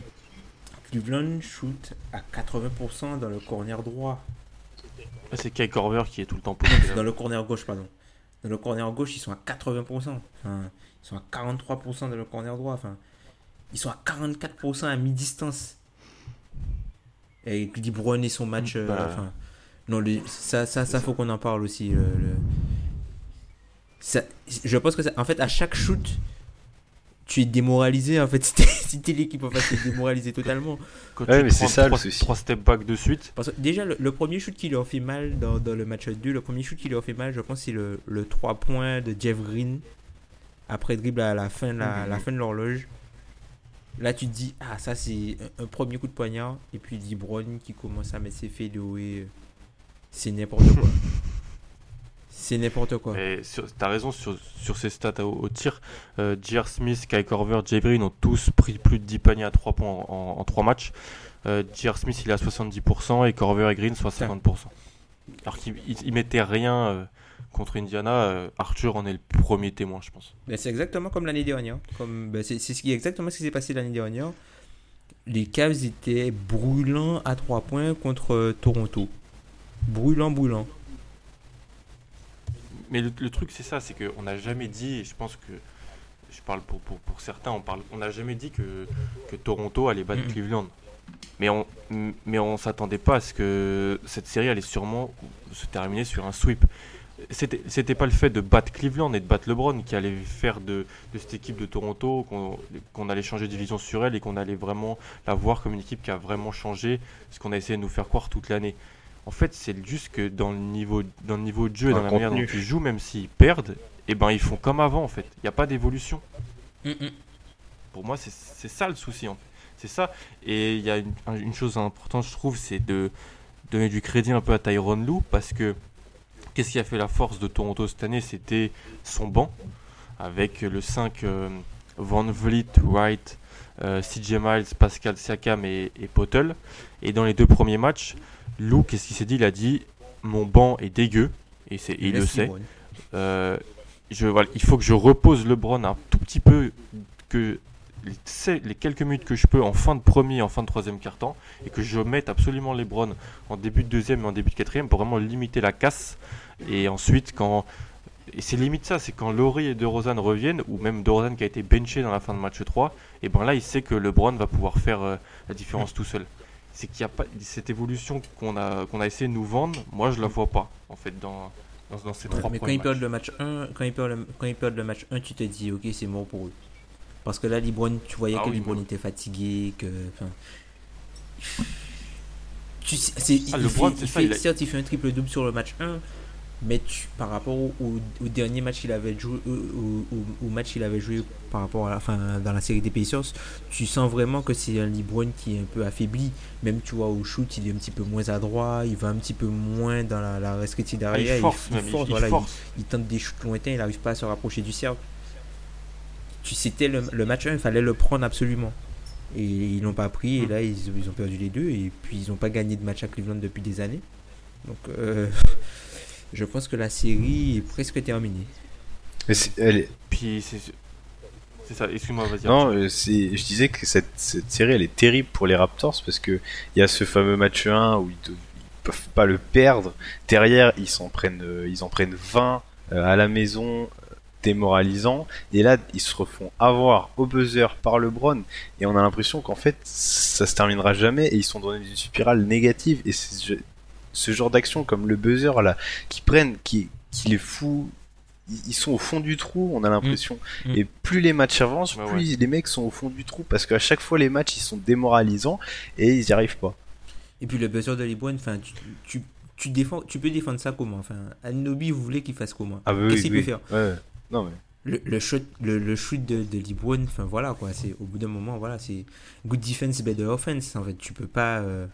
Cleveland shoot à 80% dans le corner droit. C'est Kai Corver qui est tout le temps Dans le corner gauche, pardon. Dans le corner gauche, ils sont à 80%. Enfin, ils sont à 43% dans le corner droit. Enfin, ils sont à 44% à mi-distance. Et LeBron et son match. Euh, bah, enfin, non, le, ça, ça, ça, faut qu'on en parle aussi. Le, le... Ça, je pense que, ça, en fait, à chaque shoot, tu es démoralisé en fait si t'es t'es l'équipe en face, tu es démoralisé totalement. Quand Ouais, tu mais c'est prends ça, le trois, souci. trois step back de suite, Parce que déjà, le, le premier shoot qui leur fait mal dans, dans le match 2, le premier shoot qui leur fait mal, je pense, c'est le, le 3 points de Jeff Green après dribble à la fin, la, la fin de l'horloge. Là, tu te dis, ah, ça, c'est un, un premier coup de poignard. Et puis, LeBron qui commence à mettre ses fadeaways. C'est n'importe quoi. c'est n'importe quoi. Mais sur- t'as raison sur, sur ces stats au, au tir. Euh, J.R. Smith, Kai Corver, Jay Green ont tous pris plus de 10 paniers à 3 points en, en, 3 matchs. Euh, J.R. Smith il est à 70% et Corver et Green 60%. Alors qu'ils ils- ils mettaient rien euh, contre Indiana. euh, Arthur en est le premier témoin, je pense. Ben, c'est exactement comme l'année dernière. Comme, ben, c'est, c'est ce qui, exactement ce qui s'est passé l'année dernière. Les Cavs étaient brûlants à 3 points contre Toronto. Brûlant, brûlant. Mais le, le truc, c'est ça, c'est qu'on n'a jamais dit, et je pense que je parle pour, pour, pour certains, on parle, on n'a jamais dit que, que Toronto allait battre Mhm. Cleveland. Mais on mais on s'attendait pas à ce que cette série allait sûrement se terminer sur un sweep. C'était c'était pas le fait de battre Cleveland et de battre LeBron qui allait faire de, de cette équipe de Toronto qu'on qu'on allait changer de division sur elle et qu'on allait vraiment la voir comme une équipe qui a vraiment changé ce qu'on a essayé de nous faire croire toute l'année. En fait, c'est juste que dans le niveau, dans le niveau de jeu et Dans dans la manière dont ils jouent, même s'ils perdent, et ben ils font comme avant en fait. Il n'y a pas d'évolution. Pour moi, c'est ça le souci en fait. C'est ça. Et il y a une, un- une chose importante, je trouve, c'est de donner du crédit un peu à Tyron Lou parce que qu'est-ce qui a fait la force de Toronto cette année? C'était son banc avec le 5 euh, Van Vliet, Wright, euh, CJ Miles, Pascal Siakam et, et Potel. Et dans les deux premiers matchs, Lou, qu'est-ce qu'il s'est dit? Il a dit Mon banc est dégueu. Et, c'est- il le sait. Euh, je, voilà, il faut que je repose LeBron un tout petit peu, que les, les quelques minutes que je peux en fin de premier, en fin de troisième quart-temps, et que je mette absolument LeBron en début de deuxième et en début de quatrième pour vraiment limiter la casse. Et ensuite, quand. Et c'est limite ça, c'est quand Laurie et DeRozan reviennent, ou même DeRozan qui a été benché dans la fin de match 3, et ben là il sait que LeBron va pouvoir faire euh, la différence tout seul. C'est qu'il n'y a pas cette évolution qu'on a, qu'on a essayé de nous vendre, moi je la vois pas en fait dans, dans, dans ces trois Mais quand ils perdent matchs. le match 1, quand ils perdent le, quand ils perdent le match 1, tu te dis ok c'est mort pour eux. Parce que là LeBron, tu voyais Ah que oui, LeBron mais- était fatigué, que enfin, tu Ah, il LeBron, fait- c'est il ça, fait- il a- certes il fait un triple double sur le match 1, mais tu, par rapport au, au- au dernier match qu'il avait joué, au, match qu'il avait joué par rapport à la fin dans la série des Pacers, tu sens vraiment que c'est un LeBron qui est un peu affaibli. Même tu vois au shoot, il est un petit peu moins adroit, il va un petit peu moins dans la, la restrictive Ah, derrière. il force il, il voilà, il- force. il tente des shoots lointains, il n'arrive pas à se rapprocher du cercle. Tu c'était le, le match 1, il fallait le prendre absolument. Et ils l'ont pas pris, et là ils, ils ont perdu les deux, et puis ils n'ont pas gagné de match à Cleveland depuis des années. Donc euh, je pense que la série est presque terminée. Mais c'est- elle est- Puis c'est ça, excuse-moi, vas-y. Non, euh, je disais que cette, cette série elle est terrible pour les Raptors parce que il y a ce fameux match 1 où ils, ils peuvent pas le perdre. Derrière, ils s'en prennent, euh, ils en prennent 20 euh, à la maison, démoralisant. Et là, ils se refont avoir au buzzer par LeBron et on a l'impression qu'en fait, ça se terminera jamais et ils sont dans une spirale négative. Et c'est ce, genre d'action comme le buzzer là, qui prennent, qui, qui les fout. Ils sont au fond du trou, on a l'impression. Mm. Et plus les matchs avancent, plus les mecs sont au fond du trou parce qu'à chaque fois les matchs ils sont démoralisants et ils y arrivent pas. Et puis le buzzer de enfin, tu, tu, tu, défends, tu peux défendre ça comment? Enfin, Anunoby, vous voulez qu'il fasse comment? Ah bah Qu'est-ce oui, qu'il oui. peut faire? Ouais. Non mais le, le shoot, le, le shoot de, de enfin voilà quoi, c'est au bout d'un moment, voilà, c'est good defense, better offense. En fait, tu peux pas. euh,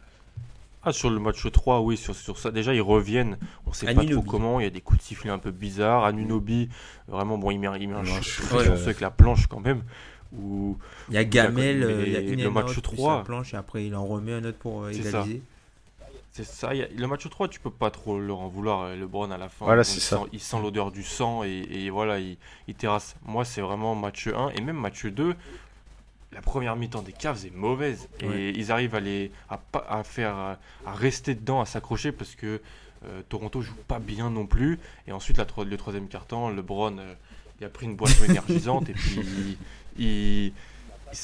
Ah, sur le match 3, oui, sur, sur ça. Déjà, ils reviennent. On sait pas trop comment. Il y a des coups de sifflet un peu bizarres. Anunobi, vraiment, bon, il met, il met un Ouais, chut je- très ouais. chanceux avec la planche quand même. Ou Il y a Gamel, euh, il y a une le and match out, plus 3. sur la planche et après il en remet un autre pour euh, C'est ça. égaliser. c'est ça. il y a- le match 3, tu peux pas trop leur en vouloir. euh, LeBron à la fin. Voilà, il sent. Il l'odeur du sang et, et voilà, il, il terrasse. Moi, c'est vraiment match 1 et même match 2. La première mi-temps des Cavs est mauvaise et Ouais. ils arrivent à, les, à, faire à rester dedans, à s'accrocher parce que euh, Toronto joue pas bien non plus. Et ensuite, la, le troisième quart-temps, LeBron euh, il a pris une boisson énergisante et puis il, il,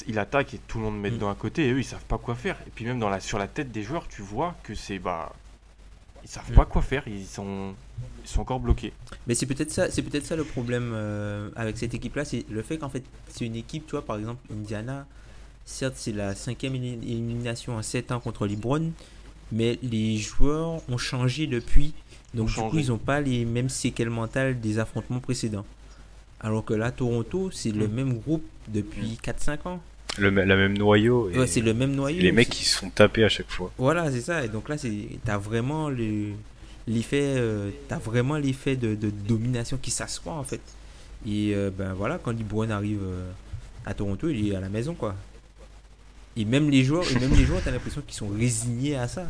il attaque et tout le monde met dedans à côté et eux ils savent pas quoi faire. Et puis même dans la, sur la tête des joueurs, tu vois que c'est bah ils savent Mm. pas quoi faire, ils sont, ils sont encore bloqués. Mais c'est peut-être ça, c'est peut-être ça le problème euh, avec cette équipe-là, c'est le fait qu'en fait c'est une équipe, tu vois, par exemple Indiana, certes c'est la cinquième éli- élimination en 7 ans contre LeBron, mais les joueurs ont changé depuis, donc du coup ils n'ont pas les mêmes séquelles mentales des affrontements précédents. Alors que là, Toronto, c'est le Mm. même groupe depuis 4-5 ans. Le, la même noyau. Et, Ouais, c'est le même noyau. les mecs qui se font taper à chaque fois. Voilà, c'est ça. Et donc là, c'est t'as vraiment le- l'effet, euh, t'as vraiment l'effet de, de domination qui s'assoit en fait. Et euh, ben voilà, quand LeBron arrive euh, à Toronto, il est à la maison quoi. Et même les joueurs, et même les joueurs, t'as l'impression qu'ils sont résignés à ça.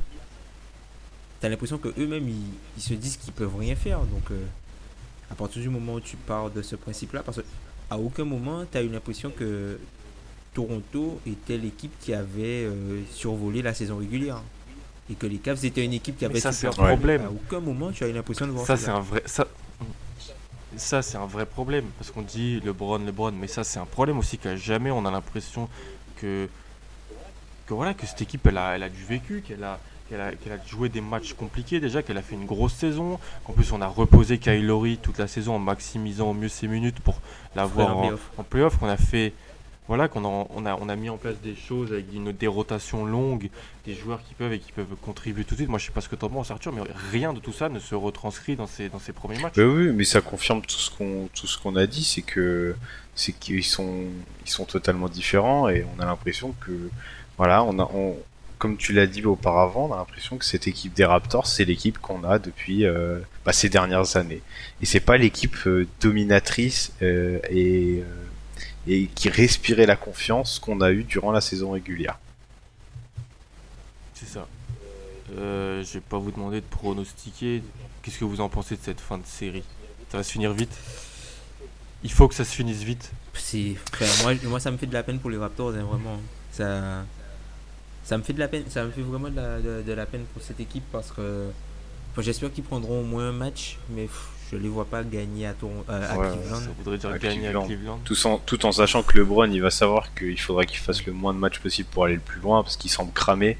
T'as l'impression que eux-mêmes, ils, ils se disent qu'ils peuvent rien faire. Donc, euh, à partir du moment où tu pars de ce principe-là, parce que à aucun moment, t'as eu l'impression que Toronto était l'équipe qui avait euh, survolé la saison régulière. Et que les Cavs étaient une équipe qui avait ça, c'est un problème. À aucun moment, tu as eu l'impression de voir Ça, c'est un vrai. Ça, ça c'est un vrai problème. Parce qu'on dit LeBron, LeBron, mais ça, c'est un problème aussi qu'à jamais on a l'impression que. Que voilà, que cette équipe, elle a, elle a du vécu, qu'elle a, qu'elle a, qu'elle a joué des matchs compliqués déjà, qu'elle a fait une grosse saison. Qu'en plus, on a reposé Kyle Lowry toute la saison en maximisant au mieux ses minutes pour l'avoir en, playoff. en playoff. Qu'on a fait. Voilà, qu'on a, on a, on a mis en place des choses avec une, des rotations longues, des joueurs qui peuvent et qui peuvent contribuer tout de suite. Moi, je sais pas ce que t'en penses, Arthur, mais rien de tout ça ne se retranscrit dans ces, dans ces premiers matchs. Oui, mais ça confirme tout ce qu'on tout ce qu'on a dit, c'est que c'est qu'ils sont ils sont totalement différents et on a l'impression que voilà, on a on, comme tu l'as dit auparavant, on a l'impression que cette équipe des Raptors, c'est l'équipe qu'on a depuis euh, bah, ces dernières années. Et c'est pas l'équipe euh, dominatrice euh, et et qui respirait la confiance qu'on a eue durant la saison régulière. C'est ça. Euh, je vais pas vous demander de pronostiquer. Qu'est-ce que vous en pensez de cette fin de série? Ça va se finir vite? Il faut que ça se finisse vite. Enfin, moi, moi, ça me fait de la peine pour les Raptors, hein, vraiment. Ça, ça me fait de la peine. Ça me fait vraiment de la, de, de la peine pour cette équipe parce que enfin, j'espère qu'ils prendront au moins un match, mais pff, je les vois pas gagner à, Toron- euh, à Ouais, Cleveland. Ça voudrait dire À gagner Cleveland. à Cleveland. Tout en, tout en sachant que LeBron, il va savoir qu'il faudra qu'il fasse le moins de matchs possible pour aller le plus loin parce qu'il semble cramé.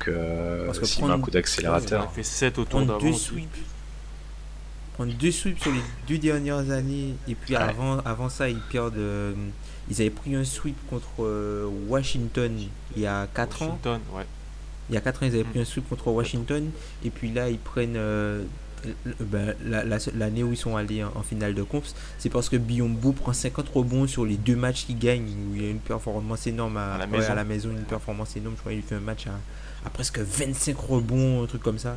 Donc, euh, Parce que s'il met un prendre- coup On a d'accélérateur. fait 7 autour Prendre d'avant. deux sweeps. Prendre deux sweeps sur les deux dernières années. Et puis Ouais. avant, avant ça, ils perdent. euh, ils avaient pris un sweep contre euh, Washington il y a 4 ans. Washington, ouais. Il y a 4 ans, ils avaient Mm. pris un sweep contre Washington. Et puis là, ils prennent. Ben, la- la- L'année où ils sont allés en, en finale de comps, c'est parce que Biombo prend 50 rebonds sur les deux matchs qu'il gagne, où il y a une performance énorme à, À la ouais, maison. à la maison, une performance énorme. Je crois qu'il fait un match à, à presque 25 rebonds, un truc comme ça,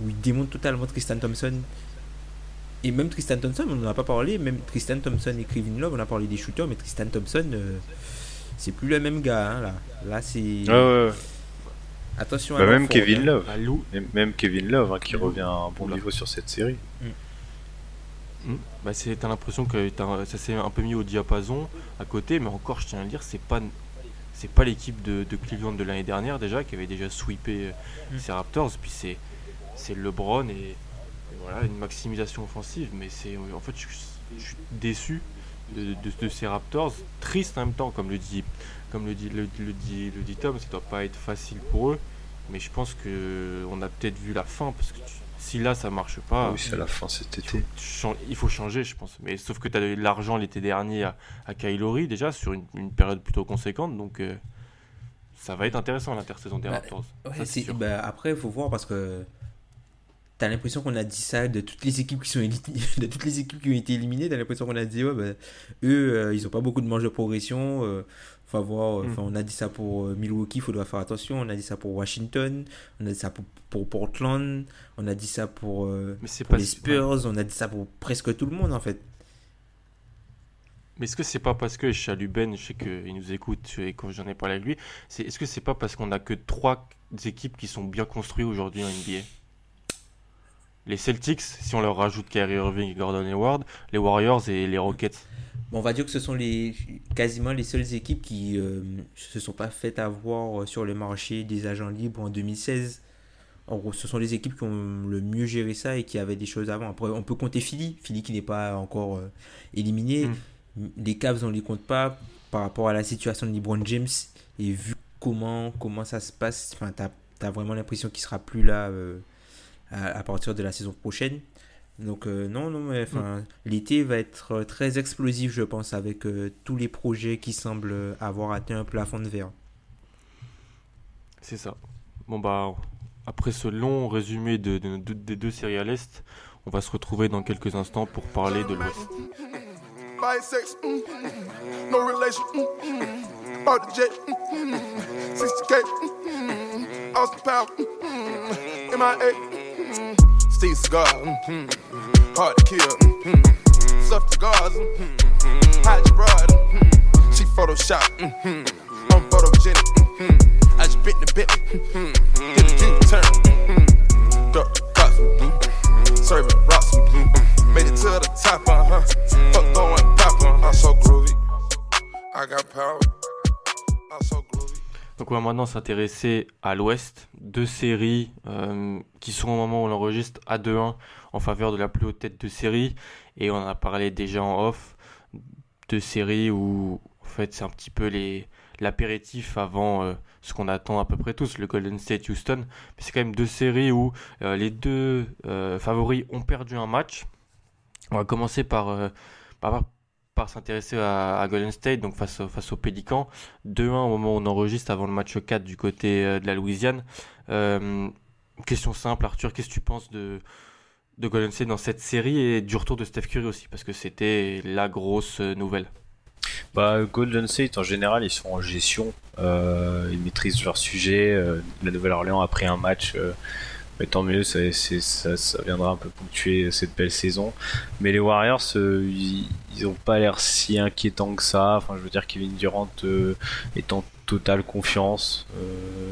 où il démonte totalement Tristan Thompson. Et même Tristan Thompson, on n'en a pas parlé, même Tristan Thompson et Kevin Love, on a parlé des shooters, mais Tristan Thompson, euh, c'est plus le même gars, hein, là. Là, c'est. Ouais, ouais, ouais. Attention Bah, à même Kevin. Love. À Lou. Et Même Kevin Love hein, qui Lou. revient à un bon Oula. niveau sur cette série. Hmm. Bah, c'est- t'as l'impression que t'as- ça s'est un peu mis au diapason à côté, mais encore, je tiens à le dire, c'est pas, c'est pas l'équipe de, de Cleveland de l'année dernière déjà qui avait déjà sweepé euh, ces Raptors. Puis c'est, c'est LeBron et, et voilà une maximisation offensive, mais c'est, en fait, je, je suis déçu de, de- de ces Raptors, triste en même temps, comme le dit, comme le dit, le, le dit, le dit Tom, ça doit pas être facile pour eux, mais je pense que on a peut-être vu la fin parce que tu- si là ça marche pas. Ah oui, c'est la fin cet Il faut, été. il faut changer, je pense. Mais sauf que tu as de l'argent l'été dernier à, à Kylori, déjà, sur une, une période plutôt conséquente. Donc, euh, ça va être intéressant l'intersaison des Bah, Raptors. Ouais, Ça, bah, après, il faut voir parce que t'as l'impression qu'on a dit ça de toutes les équipes qui sont de toutes les équipes qui ont été éliminées. T'as l'impression qu'on a dit ouais, bah, eux, euh, ils ont pas beaucoup de marge de progression. euh, faut euh, Mm. on a dit ça pour euh, Milwaukee, il faudra faire attention. On a dit ça pour Washington, on a dit ça pour, pour Portland, on a dit ça pour, Mais c'est pour pas. les Spurs, on a dit ça pour presque tout le monde en fait. Mais est-ce que c'est pas parce que et Chaluben, je sais qu'il nous écoute et quand j'en ai parlé avec lui, c'est est-ce que c'est pas parce qu'on a que trois équipes qui sont bien construites aujourd'hui en NBA Les Celtics, si on leur rajoute Kyrie Irving et Gordon Hayward, les Warriors et les Rockets. Bon, on va dire que ce sont les, quasiment les seules équipes qui euh, se sont pas faites avoir sur le marché des agents libres en 2016. En gros, ce sont les équipes qui ont le mieux géré ça et qui avaient des choses avant. Après, on peut compter Philly, Philly qui n'est pas encore euh, éliminé. Mm. Les Cavs, on les compte pas par rapport à la situation de LeBron James et vu comment, comment ça se passe, t'as as vraiment l'impression qu'il sera plus là euh, à, partir de la saison prochaine. Donc non, non, mais enfin, l'été va être très explosif, je pense, avec tous les projets qui semblent avoir atteint un plafond de verre. C'est ça. Bon bah, après ce long résumé de, des deux séries à l'Est, on va se retrouver dans quelques instants pour parler de l'Ouest. Steve cigar, mm-hmm. mm-hmm. Hard to kill, mm-hmm. mm-hmm. stuff cigars, mm-hmm, mm-hmm. hide your broad, mm-hmm. she Photoshop, mm-hmm. I'm photogenic, mm-hmm. I just bit the bit, mm-hmm. get a U-turn, mm-hmm. cops, mm-hmm. serving rocks, mm-hmm. made it to the top, uh-huh, mm-hmm. fuck throwing pop. Uh-huh. I'm so groovy, I got power, I'm so groovy. Donc on va maintenant s'intéresser à l'Ouest, deux séries euh, qui sont au moment où on enregistre à 2-1 en faveur de la plus haute tête de série et on a parlé déjà en off de séries où en fait c'est un petit peu les l'apéritif avant euh, ce qu'on attend à peu près tous, le Golden State Houston. Mais c'est quand même deux séries où euh, les deux favoris ont perdu un match. On va commencer par, par s'intéresser à, Golden State, donc face, face aux Pélicans. 2-1 au moment où on enregistre avant le match 4 du côté de la Louisiane. question simple, Arthur, qu'est-ce que tu penses de, de Golden State dans cette série et du retour de Steph Curry aussi, parce que c'était la grosse nouvelle bah, Golden State, en général, ils sont en gestion. Euh, ils maîtrisent leur sujet. Euh, la Nouvelle-Orléans a pris un match. Euh, mais tant mieux, ça, ça, viendra un peu ponctuer cette belle saison. Mais les Warriors, ils n'ont pas l'air si inquiétants que ça. Enfin, je veux dire, Kevin Durant est en totale confiance.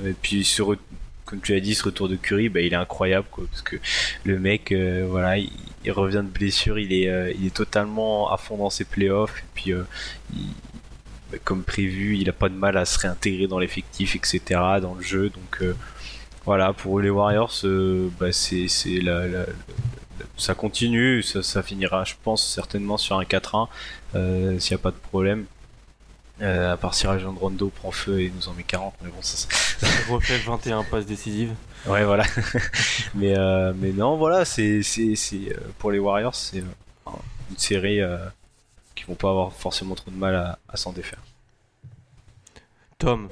et puis, sur, comme tu as dit, ce retour de Curry, bah, il est incroyable, quoi, parce que le mec, voilà, il, revient de blessure, il est, euh, il est totalement à fond dans ses playoffs. Et puis, euh, bah, comme prévu, il a pas de mal à se réintégrer dans l'effectif, etc., dans le jeu. Donc, euh, voilà, pour les Warriors, bah, c'est, la, ça continue, ça, finira, je pense, certainement sur un 4-1, s'il n'y a pas de problème. à part si Rajon Rondo prend feu et nous en met 40, mais bon, ça, ça... refait 21 passes décisives. Ouais, voilà. mais, euh, mais non, voilà, c'est, euh, pour les Warriors, c'est euh, une série qui vont pas avoir forcément trop de mal à, s'en défaire. Tom,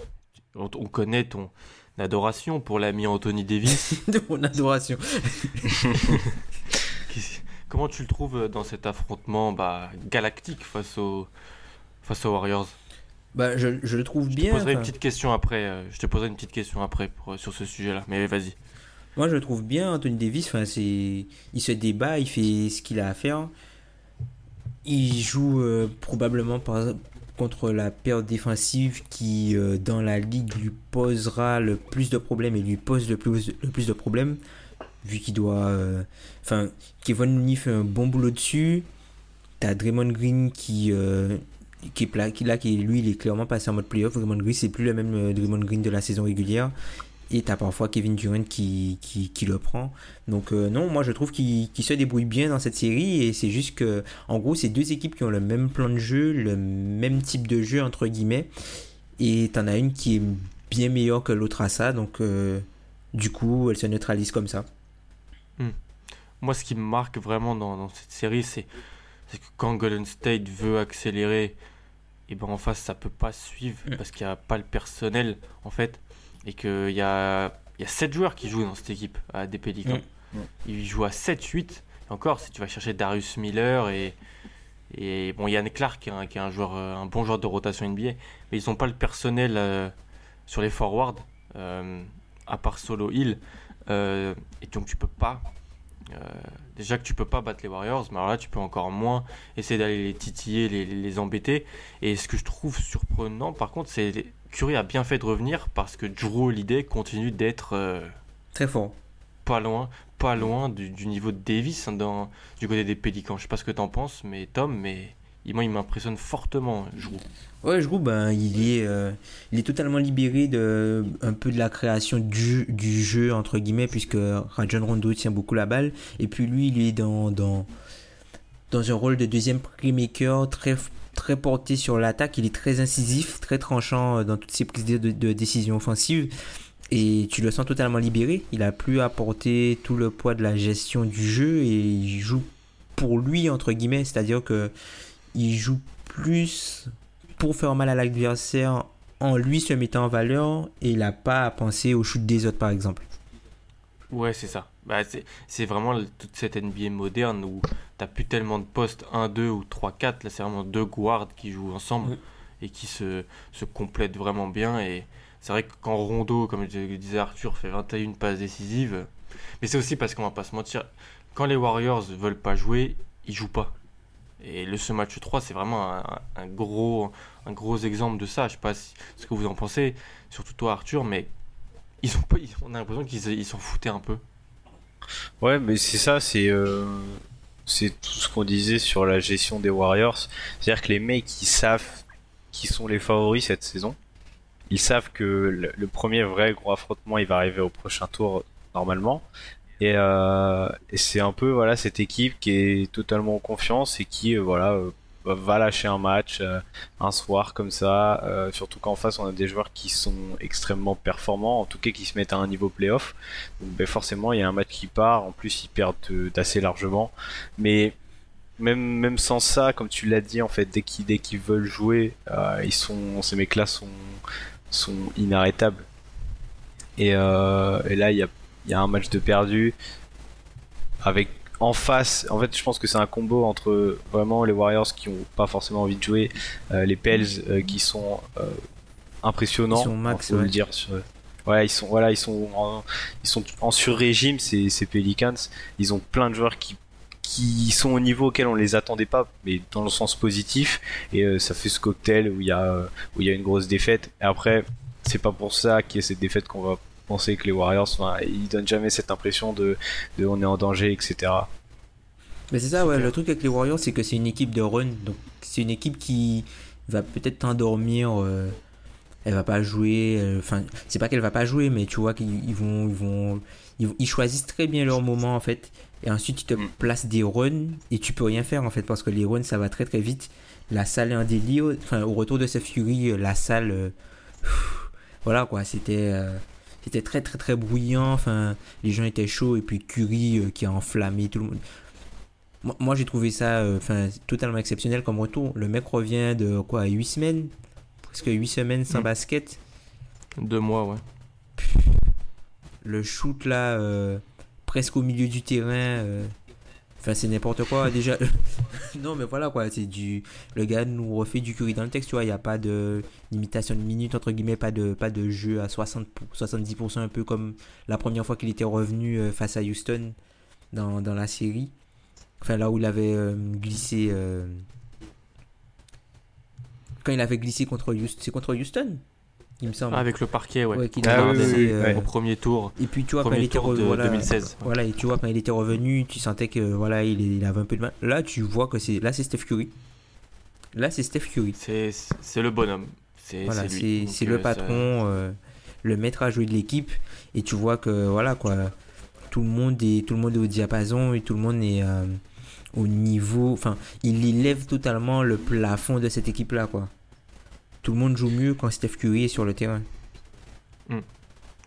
on, connaît ton adoration pour l'ami Anthony Davis. de mon adoration. Comment tu le trouves dans cet affrontement bah, galactique face aux, face aux Warriors? Bah, je, je, le trouve bien. Je te poserai une petite question après. Euh, je te poserai une petite question après pour, sur ce sujet-là. Mais vas-y. Moi, je le trouve bien, Anthony Davis. Enfin, c'est, il se débat, il fait ce qu'il a à faire. Il joue euh, probablement par, contre la paire défensive qui, euh, dans la ligue, lui posera le plus de problèmes et lui pose le plus, le plus de problèmes, vu qu'il doit. Enfin, Kevin Looney fait un bon boulot dessus. T'as Draymond Green qui qui est là qui lui il est clairement passé en mode playoff Draymond Green c'est plus le même euh, Draymond Green de la saison régulière et t'as parfois Kevin Durant qui, qui, qui, le prend. Donc euh, non moi je trouve qu'il se débrouille bien dans cette série. Et c'est juste que en gros c'est deux équipes qui ont le même plan de jeu le même type de jeu entre guillemets. Et t'en as une qui est bien meilleure que l'autre à ça. Donc euh, du coup elle se neutralise comme ça. Hmm. moi ce qui me marque vraiment dans, dans cette série c'est que quand Golden State veut accélérer et ben en face ça peut pas suivre mm. parce qu'il n'y a pas le personnel en fait et qu'il y a, y a 7 joueurs qui jouent dans cette équipe à des Pélicans. Mm. Mm. Ils jouent à 7-8 encore si tu vas chercher Darius Miller et, et bon Yann Clark qui est, un, joueur, euh, un bon joueur de rotation NBA mais ils n'ont pas le personnel euh, sur les forwards euh, à part Solo Hill et donc tu peux pas déjà que tu peux pas battre les Warriors, mais alors là tu peux encore moins essayer d'aller les titiller, les, les, embêter. Et ce que je trouve surprenant par contre, c'est Curry a bien fait de revenir parce que Drew Holiday continue d'être euh, très fort. Pas loin, pas loin du, du niveau de Davis hein, dans, du côté des Pélicans. Je sais pas ce que tu en penses, mais Tom, mais moi il m'impressionne fortement, Drew. Ouais, je trouve ben, il, est, euh, il est totalement libéré de, un peu de la création du, du jeu, entre guillemets, puisque Rajon Rondo tient beaucoup la balle. Et puis lui, il est dans, dans, dans un rôle de deuxième playmaker très, très porté sur l'attaque. Il est très incisif, très tranchant euh, dans toutes ses prises de, de, décision offensive. Et tu le sens totalement libéré. Il a plus à porter tout le poids de la gestion du jeu et il joue pour lui, entre guillemets. C'est-à-dire que il joue plus pour faire mal à l'adversaire en lui se mettant en valeur et il n'a pas à penser au shoot des autres, par exemple. Ouais, c'est ça. Bah, c'est- c'est vraiment le- toute cette NBA moderne où t'as plus tellement de postes 1, 2 ou 3, 4. Là, c'est vraiment deux guards qui jouent ensemble Oui. et qui se, se complètent vraiment bien. Et c'est vrai que quand Rondo, comme je disais Arthur, fait 21 passes décisives, mais c'est aussi parce qu'on va pas se mentir, quand les Warriors veulent pas jouer, ils jouent pas. Et le, ce match 3, c'est vraiment un, un gros, un gros exemple de ça. Je sais pas si- ce que vous en pensez, surtout toi Arthur, mais ils ont pas, on a l'impression qu'ils ils s'en foutaient un peu. Ouais, mais c'est ça, c'est euh, c'est tout ce qu'on disait sur la gestion des Warriors. C'est-à-dire que les mecs, ils savent qui sont les favoris cette saison. Ils savent que le, premier vrai gros affrontement, il va arriver au prochain tour normalement. Et, euh, et c'est un peu voilà cette équipe qui est totalement en confiance et qui euh, voilà va lâcher un match euh, un soir comme ça. euh, surtout qu'en face on a des joueurs qui sont extrêmement performants, en tout cas qui se mettent à un niveau playoff. Donc ben, forcément il y a un match qui part. En plus ils perdent euh, d'assez largement. Mais même même sans ça, comme tu l'as dit en fait, dès qu'ils dès qu'ils veulent jouer, ils sont ces mecs-là sont sont inarrêtables. Et, là il y a y a un match de perdu avec en face, en fait, je pense que c'est un combo entre vraiment les Warriors qui ont pas forcément envie de jouer, euh, les Pels euh, qui sont euh, impressionnants, Ils sont max, le ouais. dire. Sur... Ouais, ils sont voilà, ils sont en, ils sont en sur-régime ces, ces Pelicans. Ils ont plein de joueurs qui qui sont au niveau auquel on les attendait pas, mais dans le sens positif. Et euh, ça fait ce cocktail où il y a euh, où il y a une grosse défaite. Et après, c'est pas pour ça qu'il y a cette défaite qu'on va penser que les Warriors, enfin, ils donnent jamais cette impression de, de on est en danger, etc. Mais c'est ça, ouais. Le truc avec les Warriors, c'est que c'est une équipe de run. Donc, c'est une équipe qui va peut-être t'endormir. euh, elle va pas jouer. euh, Enfin, c'est pas qu'elle va pas jouer, mais tu vois qu'ils ils vont, ils vont, ils, ils choisissent très bien leur moment en fait. Et ensuite, ils te Mm. placent des runs et tu peux rien faire en fait parce que les runs ça va très très vite. La salle est un délire. Enfin, au retour de Fury, euh, la salle, euh, voilà quoi, c'était. C'était très très très bruyant, enfin les gens étaient chauds et puis Curry euh, qui a enflammé tout le monde. Moi, j'ai trouvé ça euh, enfin totalement exceptionnel comme retour. Le mec revient de quoi 8 semaines? Presque 8 semaines sans Mm. basket. Deux mois, ouais. Le shoot là, euh, presque au milieu du terrain. Enfin, c'est n'importe quoi. Déjà, non, mais voilà quoi. C'est du. Le gars nous refait du curry dans le texte, tu vois. Il n'y a pas de limitation de minutes, entre guillemets, pas de, pas de jeu à 60, pour- 70%, un peu comme la première fois qu'il était revenu euh, face à Houston dans, dans la série. Enfin, là où il avait euh, glissé. euh, Quand il avait glissé contre Houston. C'est contre Houston? Il me semble. Ah, avec le parquet, ouais. Qu'il Ah oui, euh, ouais. Au premier tour. Et puis tu vois, quand il était tour re- de voilà, 2016. voilà, et tu vois, quand il était revenu, tu sentais que voilà, il, il avait un peu de mal. Là, tu vois que c'est là, c'est Steph Curry. Là, c'est Steph Curry. C'est c'est le bonhomme. C'est Voilà, le euh, patron, ça- euh, le maître à jouer de l'équipe. Et tu vois que voilà quoi, tout le monde est tout le monde est au diapason et tout le monde est euh, au niveau. Enfin, il élève totalement le plafond de cette équipe là quoi. Tout le monde joue mieux quand Steph Curry est sur le terrain.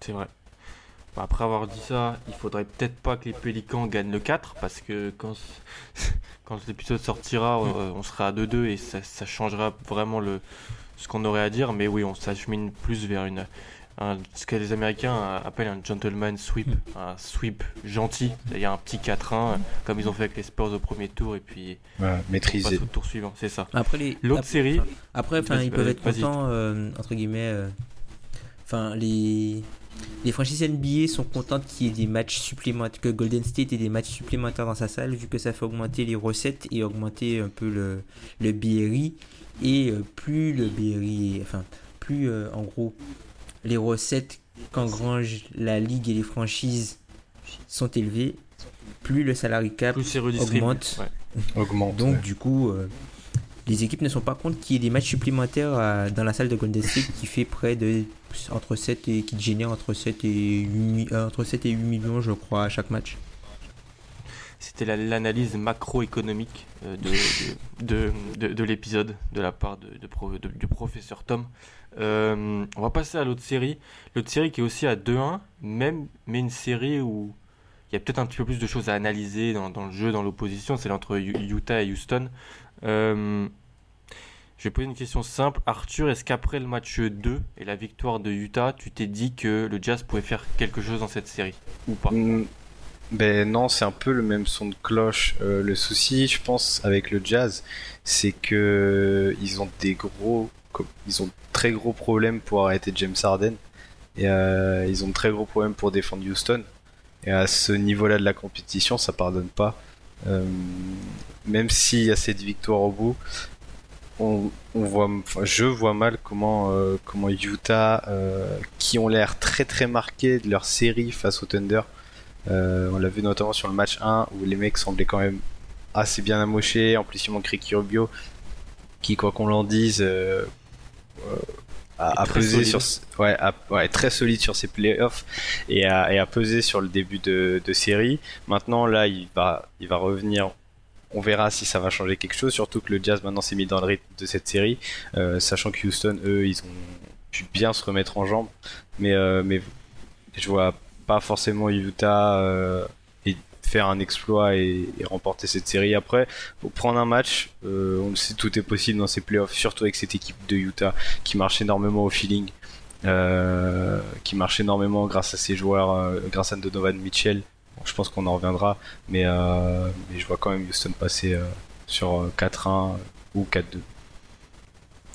C'est vrai. Bah, après avoir dit ça, il faudrait peut-être pas que les Pélicans gagnent le 4 parce que quand, quand l'épisode sortira, on, on sera à 2-2 et ça, ça changera vraiment le, ce qu'on aurait à dire. Mais oui, on s'achemine plus vers une, un- ce que les Américains appellent un gentleman sweep, un sweep gentil, c'est-à-dire un petit 4-1 comme ils ont fait avec les Spurs au premier tour et puis on passe maîtrisé. au tour suivant, c'est ça. Après les L'autre série, après enfin ils peuvent être contents euh, entre guillemets euh, enfin les les franchises NBA sont contentes qu'il y ait des matchs supplémentaires que Golden State ait des matchs supplémentaires dans sa salle vu que ça fait augmenter les recettes et augmenter un peu le le BRI et euh, plus le BRI enfin plus euh, en gros les recettes qu'engrange la ligue et les franchises sont élevées plus le salary cap augmente. Ouais. Augmente. donc ouais. du coup, euh, les équipes ne sont pas contre qu'il y ait des matchs supplémentaires dans la salle de Golden State qui fait près de entre 7 et qui génère entre 7 et 8, mi- euh, entre 7 et 8 millions je crois à chaque match. C'était l'analyse macroéconomique euh, de, de, de, l'épisode de la part de, du professeur Tom. Euh, on va passer à l'autre série. L'autre série qui est aussi à 2-1, même, mais une série où il y a peut-être un petit peu plus de choses à analyser dans, le jeu, dans l'opposition. C'est entre Utah et Houston. Euh, je vais poser une question simple. Arthur, est-ce qu'après le match 2 et la victoire de Utah, tu t'es dit que le Jazz pouvait faire quelque chose dans cette série Ou pas? Mm, Ben non, c'est un peu le même son de cloche. Euh, le souci, je pense, avec le Jazz, c'est que ils ont des gros, ils ont très gros problèmes pour arrêter James Harden. Et euh, ils ont de très gros problèmes pour défendre Houston. Et à ce niveau-là de la compétition, ça pardonne pas. Euh, même s'il y a cette victoire au bout, on, voit, je vois mal comment, euh, comment Utah, qui ont l'air très très marqués de leur série face au Thunder, on l'a vu notamment sur le match 1 où les mecs semblaient quand même assez bien amochés. En plus, il manque Ricky Rubio, qui, quoi qu'on l'en dise, a, pesé sur, ouais, ouais, très solide sur ses playoffs et a, et a pesé sur le début de, de série. Maintenant, là, il va, il va revenir. On verra si ça va changer quelque chose, surtout que le Jazz maintenant s'est mis dans le rythme de cette série, euh, sachant que Houston, eux, ils ont pu bien se remettre en jambes, mais, euh, mais je vois pas forcément Utah euh, faire un exploit et, remporter cette série. Après, pour prendre un match, on sait tout est possible dans ces playoffs, surtout avec cette équipe de Utah qui marche énormément au feeling. qui marche énormément grâce à ses joueurs, grâce à Donovan Mitchell, je pense qu'on en reviendra, mais, euh, je vois quand même Houston passer euh, sur 4-1 ou 4-2.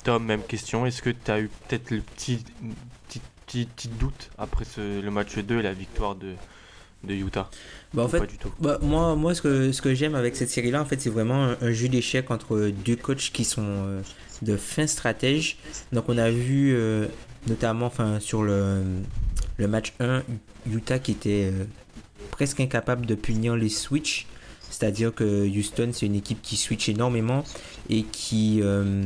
Tom, même question. Est-ce que tu as eu peut-être le petit, petit, doute après le match 2 et la victoire de, de Utah bah en fait, pas du tout. Bah, moi, moi, ce que, ce que j'aime avec cette série-là, en fait, c'est vraiment un, jeu d'échecs entre deux coachs qui sont euh, de fins stratèges. Donc, on a vu notamment enfin, sur le, le match 1, Utah qui était presque incapable de punir les switches. C'est-à-dire que Houston, c'est une équipe qui switch énormément et qui. Euh,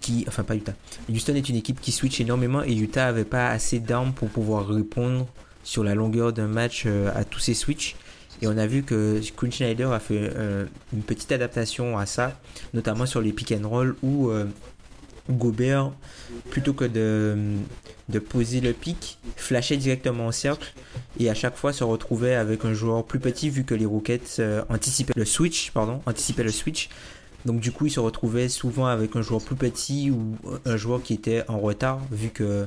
qui enfin, pas Utah. Houston est une équipe qui switch énormément et Utah avait pas assez d'armes pour pouvoir répondre sur la longueur d'un match euh, à tous ces switches. Et on a vu que Quinn Schneider a fait euh, une petite adaptation à ça, notamment sur les pick and roll où Gobert, plutôt que de, poser le pic, flashait directement au cercle et à chaque fois se retrouvait avec un joueur plus petit vu que les Rockets euh, anticipaient le switch, pardon, anticipaient le switch. Donc du coup, il se retrouvait souvent avec un joueur plus petit ou un joueur qui était en retard vu que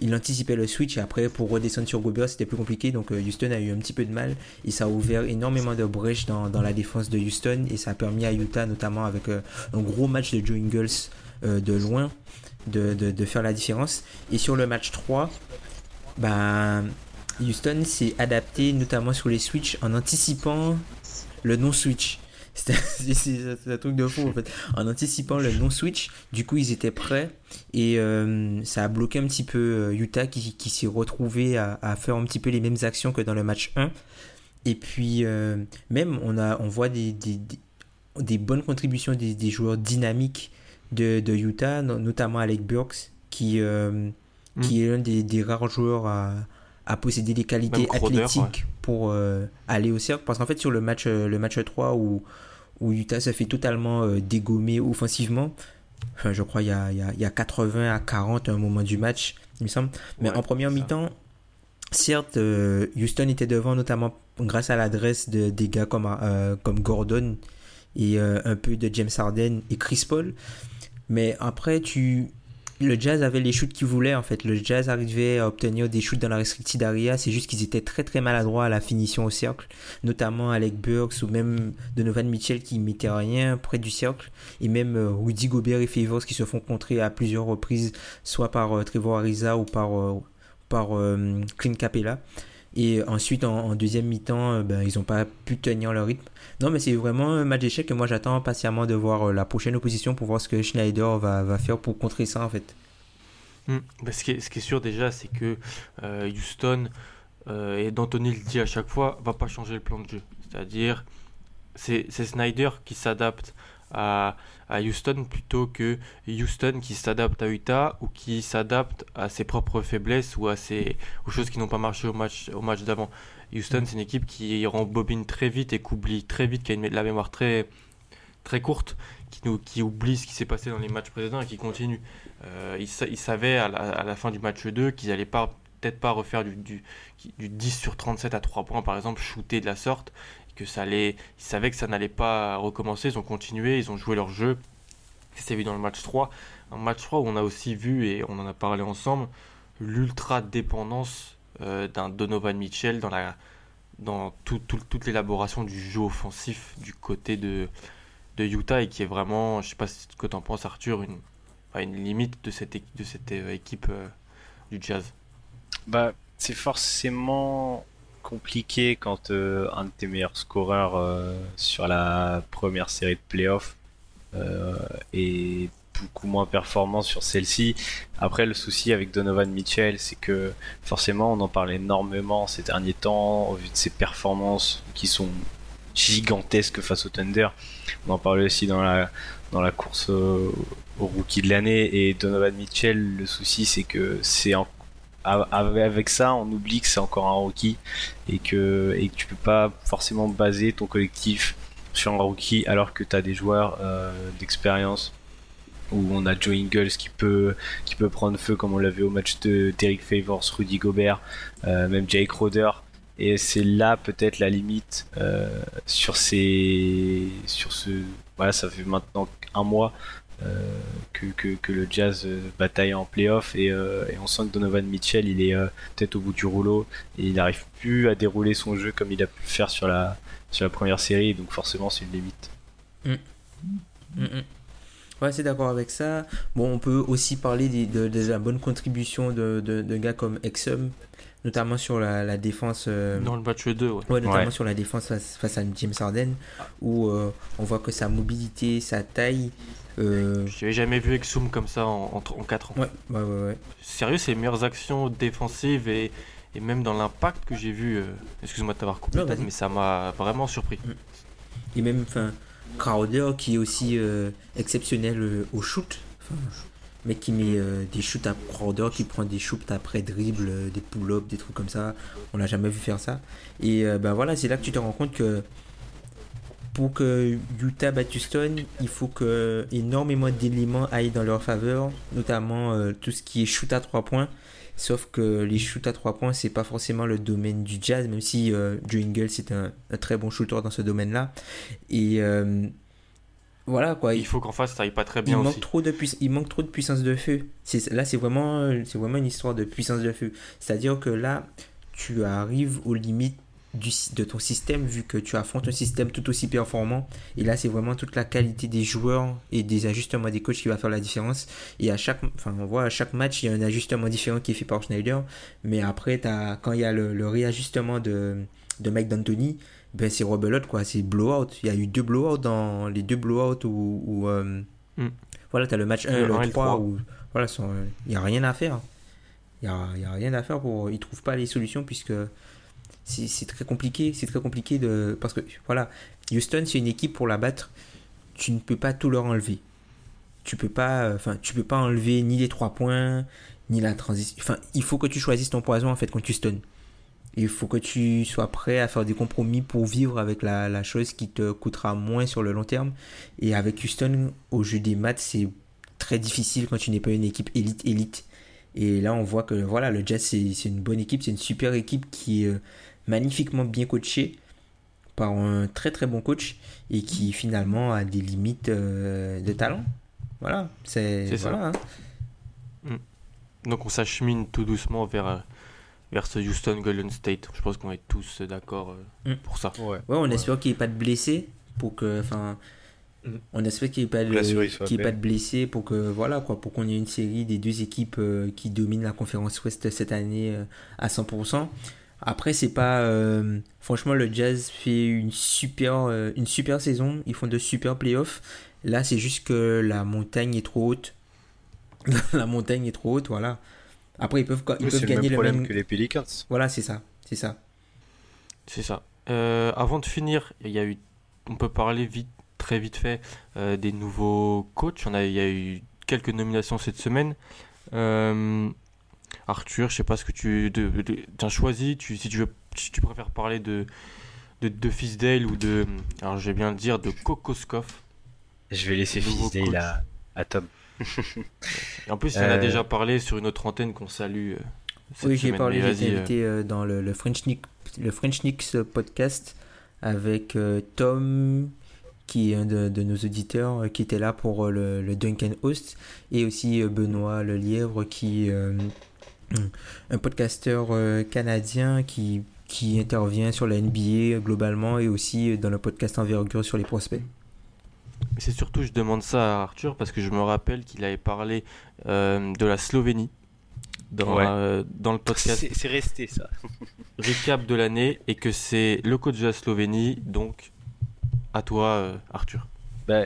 il anticipait le switch et après pour redescendre sur Gobert c'était plus compliqué donc euh, Houston a eu un petit peu de mal et ça a ouvert énormément de brèches dans, la défense de Houston et ça a permis à Utah notamment avec euh, un gros match de Joe Ingles de loin de, faire la différence et sur le match 3 ben Houston s'est adapté notamment sur les switches en anticipant le non-switch. C'est un truc de fou en fait. En anticipant le non-switch, du coup ils étaient prêts et euh, ça a bloqué un petit peu euh, Utah qui, qui s'est retrouvé à, à, faire un petit peu les mêmes actions que dans le match 1. Et puis euh, même on, a, on voit des, des, des bonnes contributions des, des, joueurs dynamiques de, de Utah, notamment Alec Burks qui, mm. qui est l'un des, rares joueurs à à posséder des qualités athlétiques pour euh, aller au cercle. Parce qu'en fait, sur le match, le match 3 où, où Utah se fait totalement euh, dégommer offensivement, enfin, je crois il y a, y a 80 à 40 à un moment du match, il me semble. Mais en première mi-temps, certes, Houston était devant, notamment grâce à l'adresse de, des gars comme, comme Gordon et un peu de James Harden et Chris Paul. Mais après, tu, le Jazz avait les shoots qu'ils voulaient en fait. Le Jazz arrivait à obtenir des shoots dans la restricted area. C'est juste qu'ils étaient très très maladroits à la finition au cercle, notamment Alec Burks ou même Donovan Mitchell qui mettait rien près du cercle, et même euh, Rudy Gobert et Favors qui se font contrer à plusieurs reprises, soit par euh, Trevor Ariza ou par euh, par Clint Capella. Et ensuite, en, deuxième mi-temps, ben, ils n'ont pas pu tenir leur rythme. Non, mais c'est vraiment un match d'échec que moi j'attends patiemment de voir euh, la prochaine opposition pour voir ce que Schneider va, faire pour contrer ça en fait. Hmm. Bah, ce, qui est, sûr déjà, c'est que euh, Houston, euh, et D'Antoni le dit à chaque fois, va pas changer le plan de jeu. C'est-à-dire, c'est Snyder qui s'adapte à, Houston plutôt que Houston qui s'adapte à Utah ou qui s'adapte à ses propres faiblesses ou à ses, aux choses qui n'ont pas marché au match, au match d'avant. Houston, c'est une équipe qui rembobine très vite et qui oublie très vite, qui a une, la mémoire très, très courte, qui, oublie ce qui s'est passé dans les matchs précédents et qui continue. Euh, ils, sa- ils savaient à la, fin du match 2 qu'ils n'allaient pas peut-être pas refaire du, du, du 10 sur 37 à 3 points par exemple, shooter de la sorte, que ça allait, ils savaient que ça n'allait pas recommencer, ils ont continué, ils ont joué leur jeu. Ça s'est vu dans le match 3. Un match 3 où on a aussi vu, et on en a parlé ensemble, l'ultra dépendance euh, d'un Donovan Mitchell dans la dans tout- tout- toute l'élaboration du jeu offensif du côté de, de Utah et qui est vraiment, je sais pas ce que tu en penses Arthur, une, une limite de cette, de cette euh, équipe euh, du Jazz. Bah, c'est forcément compliqué quand euh, un de tes meilleurs scoreurs euh, sur la première série de playoffs euh, est beaucoup moins performant sur celle-ci. Après, le souci avec Donovan Mitchell, c'est que forcément, on en parle énormément ces derniers temps au vu de ses performances qui sont gigantesques face au Thunder. On en parlait aussi dans la dans la course au, au rookie de l'année et Donovan Mitchell. Le souci, c'est que c'est en a- avec ça, on oublie que c'est encore un rookie et que, et que tu peux pas forcément baser ton collectif sur un rookie alors que tu as des joueurs euh, d'expérience où on a Joe Ingles qui peut, prendre feu comme on l'a vu au match de Derek Favors, Rudy Gobert, euh, même Jake Roder. Et c'est là peut-être la limite euh, sur ces, sur ce, voilà, ça fait maintenant un mois que, que, que le Jazz euh, bataille en playoff et, euh, et on sent que Donovan Mitchell il est euh, peut-être au bout du rouleau et il n'arrive plus à dérouler son jeu comme il a pu le faire sur la, sur la première série donc forcément c'est une limite. Mm, mm. Ouais, c'est d'accord avec ça. Bon, on peut aussi parler de, de la bonne contribution de, de, de gars comme Exum, notamment sur la, la défense. euh, Dans le match 2, ouais. Ouais, notamment Ouais. sur la défense face, face à James Harden, où euh, on voit que sa mobilité, sa taille. Euh, J'avais jamais vu Exum comme ça en, en, 4 ans. Ouais, ouais, ouais. ouais. Sérieux, c'est les meilleures actions défensives et, et même dans l'impact que j'ai vu. euh, Excuse-moi de t'avoir coupé, Non, vas-y. mais ça m'a vraiment surpris. Et même, enfin, Crowder qui est aussi euh, exceptionnel euh, au shoot. Mec qui met des shoots à Crowder, qui prend des shoots après dribble, des pull-ups, des trucs comme ça. On l'a jamais vu faire ça. Et ben voilà, c'est là que tu te rends compte que pour que Utah batte Houston, il faut que énormément d'éléments aillent dans leur faveur, notamment euh, tout ce qui est shoot à 3 points. Sauf que les shoots à 3 points, c'est pas forcément le domaine du jazz, même si euh, Joe Ingles est un, un très bon shooter dans ce domaine-là. Et euh, voilà quoi. Il faut qu'en face ça aille pas très Il bien manque, aussi. trop de il manque trop de puissance de feu. Là, c'est vraiment, euh, c'est vraiment une histoire de puissance de feu. C'est-à-dire que là, tu arrives aux limites du, de ton système vu que tu affrontes un système tout aussi performant. Et là, c'est vraiment toute la qualité des joueurs et des ajustements des coachs qui va faire la différence. Et à chaque, enfin, on voit à chaque match, il y a un ajustement différent qui est fait par Schneider. Mais après, t'as- quand il y a le, le réajustement de, de Mike D'Antoni, ben c'est rebelote quoi, c'est blowout. Il y a eu deux blowouts dans les deux blowouts où, où, euh, Mm. voilà, t'as le match 1 et Le le un et le 3 trois. où voilà, sont- il y a rien à faire. Il y a, y a rien à faire pour ils trouvent pas les solutions puisque c'est très compliqué, c'est très compliqué de parce que voilà, Houston c'est une équipe pour la battre, tu ne peux pas tout leur enlever. Tu peux pas euh, enfin tu peux pas enlever ni les trois points ni la transition. Enfin, il faut que tu choisisses ton poison en fait contre Houston. Il faut que tu sois prêt à faire des compromis pour vivre avec la, chose qui te coûtera moins sur le long terme. Et avec Houston, au jeu des maths, c'est très difficile quand tu n'es pas une équipe élite élite. Et là, on voit que voilà, le Jazz, c'est une bonne équipe, c'est une super équipe qui euh, magnifiquement bien coachée par un très très bon coach et qui finalement a des limites euh, de talent. Voilà, c'est voilà. hein. Donc on s'achemine tout doucement vers, euh, vers ce Houston Golden State. Je pense qu'on est tous d'accord euh, Mm. pour ça. Ouais. Ouais, on espère qu'il n'y ait pas de blessés pour que, enfin, Mm. on espère qu'il n'y ait pas de, qu'il pas de blessés pour que, voilà, quoi, pour qu'on ait une série des deux équipes euh, qui dominent la conférence Ouest cette année euh, à 100%. Après, c'est pas, euh, franchement, le Jazz fait une super, euh, une super saison. Ils font de super playoffs. Là, c'est juste que la montagne est trop haute. la montagne est trop haute, voilà. Après, ils peuvent, ils Oui, peuvent c'est le gagner même le problème même. que les Pelicans. Voilà, c'est ça, c'est ça. C'est ça. Euh, avant de finir, il y a eu, on peut parler vite très vite fait des nouveaux coachs. On a, il y a eu quelques nominations cette semaine. Arthur, je sais pas ce que tu as choisi. Tu, si tu veux, si tu préfères parler de de, de Fisdale ou de, alors je vais bien le dire, de Kokoskov. Je vais laisser Fisdale à, à Tom. en plus, il en a euh, déjà parlé sur une autre antenne qu'on salue. Euh, oui, j'ai parlé, j'ai été invité euh, dans le, le, French Nick, le French podcast avec Tom, qui est un de, de, nos auditeurs, qui était là pour le, le Duncan Host, et aussi Benoît Le Lièvre, qui un podcasteur canadien qui qui intervient sur la NBA globalement et aussi dans le podcast Envergure sur les prospects. C'est surtout, je demande ça à Arthur parce que je me rappelle qu'il avait parlé euh, de la Slovénie dans, euh, dans le podcast. C'est resté ça. Recap de l'année et que c'est le coach de la Slovénie, donc à toi euh, Arthur. Bah,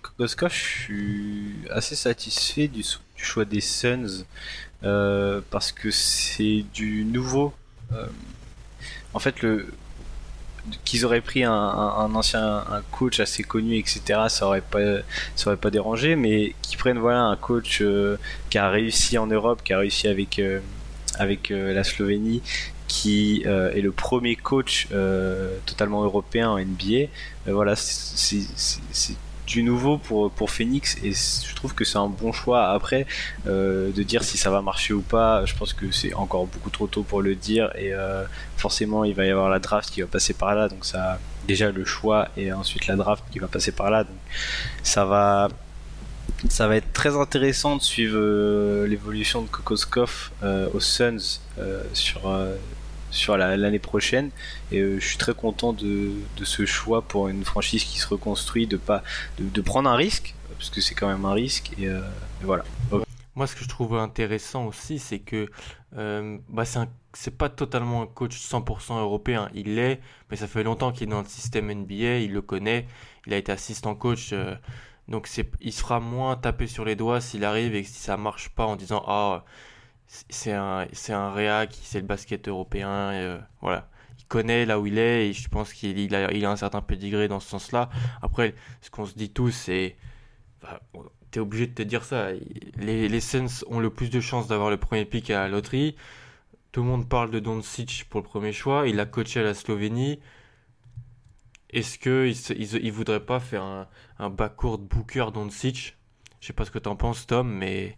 Kokoskov, je suis assez satisfait du, choix des Suns parce que c'est du nouveau en fait, le qu'ils auraient pris un, ancien un coach assez connu, etc., ça aurait pas, ça aurait pas dérangé, mais qu'ils prennent voilà un coach euh, qui a réussi en Europe, qui a réussi avec euh, avec euh, la Slovénie, qui est le premier coach totalement européen en NBA. voilà, c'est du nouveau pour, pour Phoenix et je trouve que c'est un bon choix. Après, euh, de dire si ça va marcher ou pas, je pense que c'est encore beaucoup trop tôt pour le dire et euh, forcément il va y avoir la draft qui va passer par là, donc ça déjà le choix et ensuite la draft qui va passer par là, donc ça va ça va être très intéressant de suivre euh, l'évolution de Kokoskov aux Suns sur sur l'année prochaine. Et euh, je suis très content de, ce choix pour une franchise qui se reconstruit, de pas de, prendre un risque, parce que c'est quand même un risque. Et, euh, voilà. Moi, ce que je trouve intéressant aussi, c'est que euh, bah, c'est pas totalement un coach 100% européen. Il l'est, mais ça fait longtemps qu'il est dans le système NBA, il le connaît, il a été assistant coach. donc il sera moins tapé sur les doigts s'il arrive et si ça marche pas en disant ah c'est un, c'est un réa qui sait le basket européen. Euh, voilà. Il connaît là où il est et je pense qu'il il a, il a un certain pédigré dans ce sens-là. Après, ce qu'on se dit tous, c'est. T'es obligé de te dire ça. Les, les Suns ont le plus de chances d'avoir le premier pick à la loterie. Tout le monde parle de Doncic pour le premier choix. Il a coaché à la Slovénie. Est-ce qu'il il, il, voudrait pas faire un, un backcourt Booker Doncic Je sais pas ce que t'en penses, Tom, mais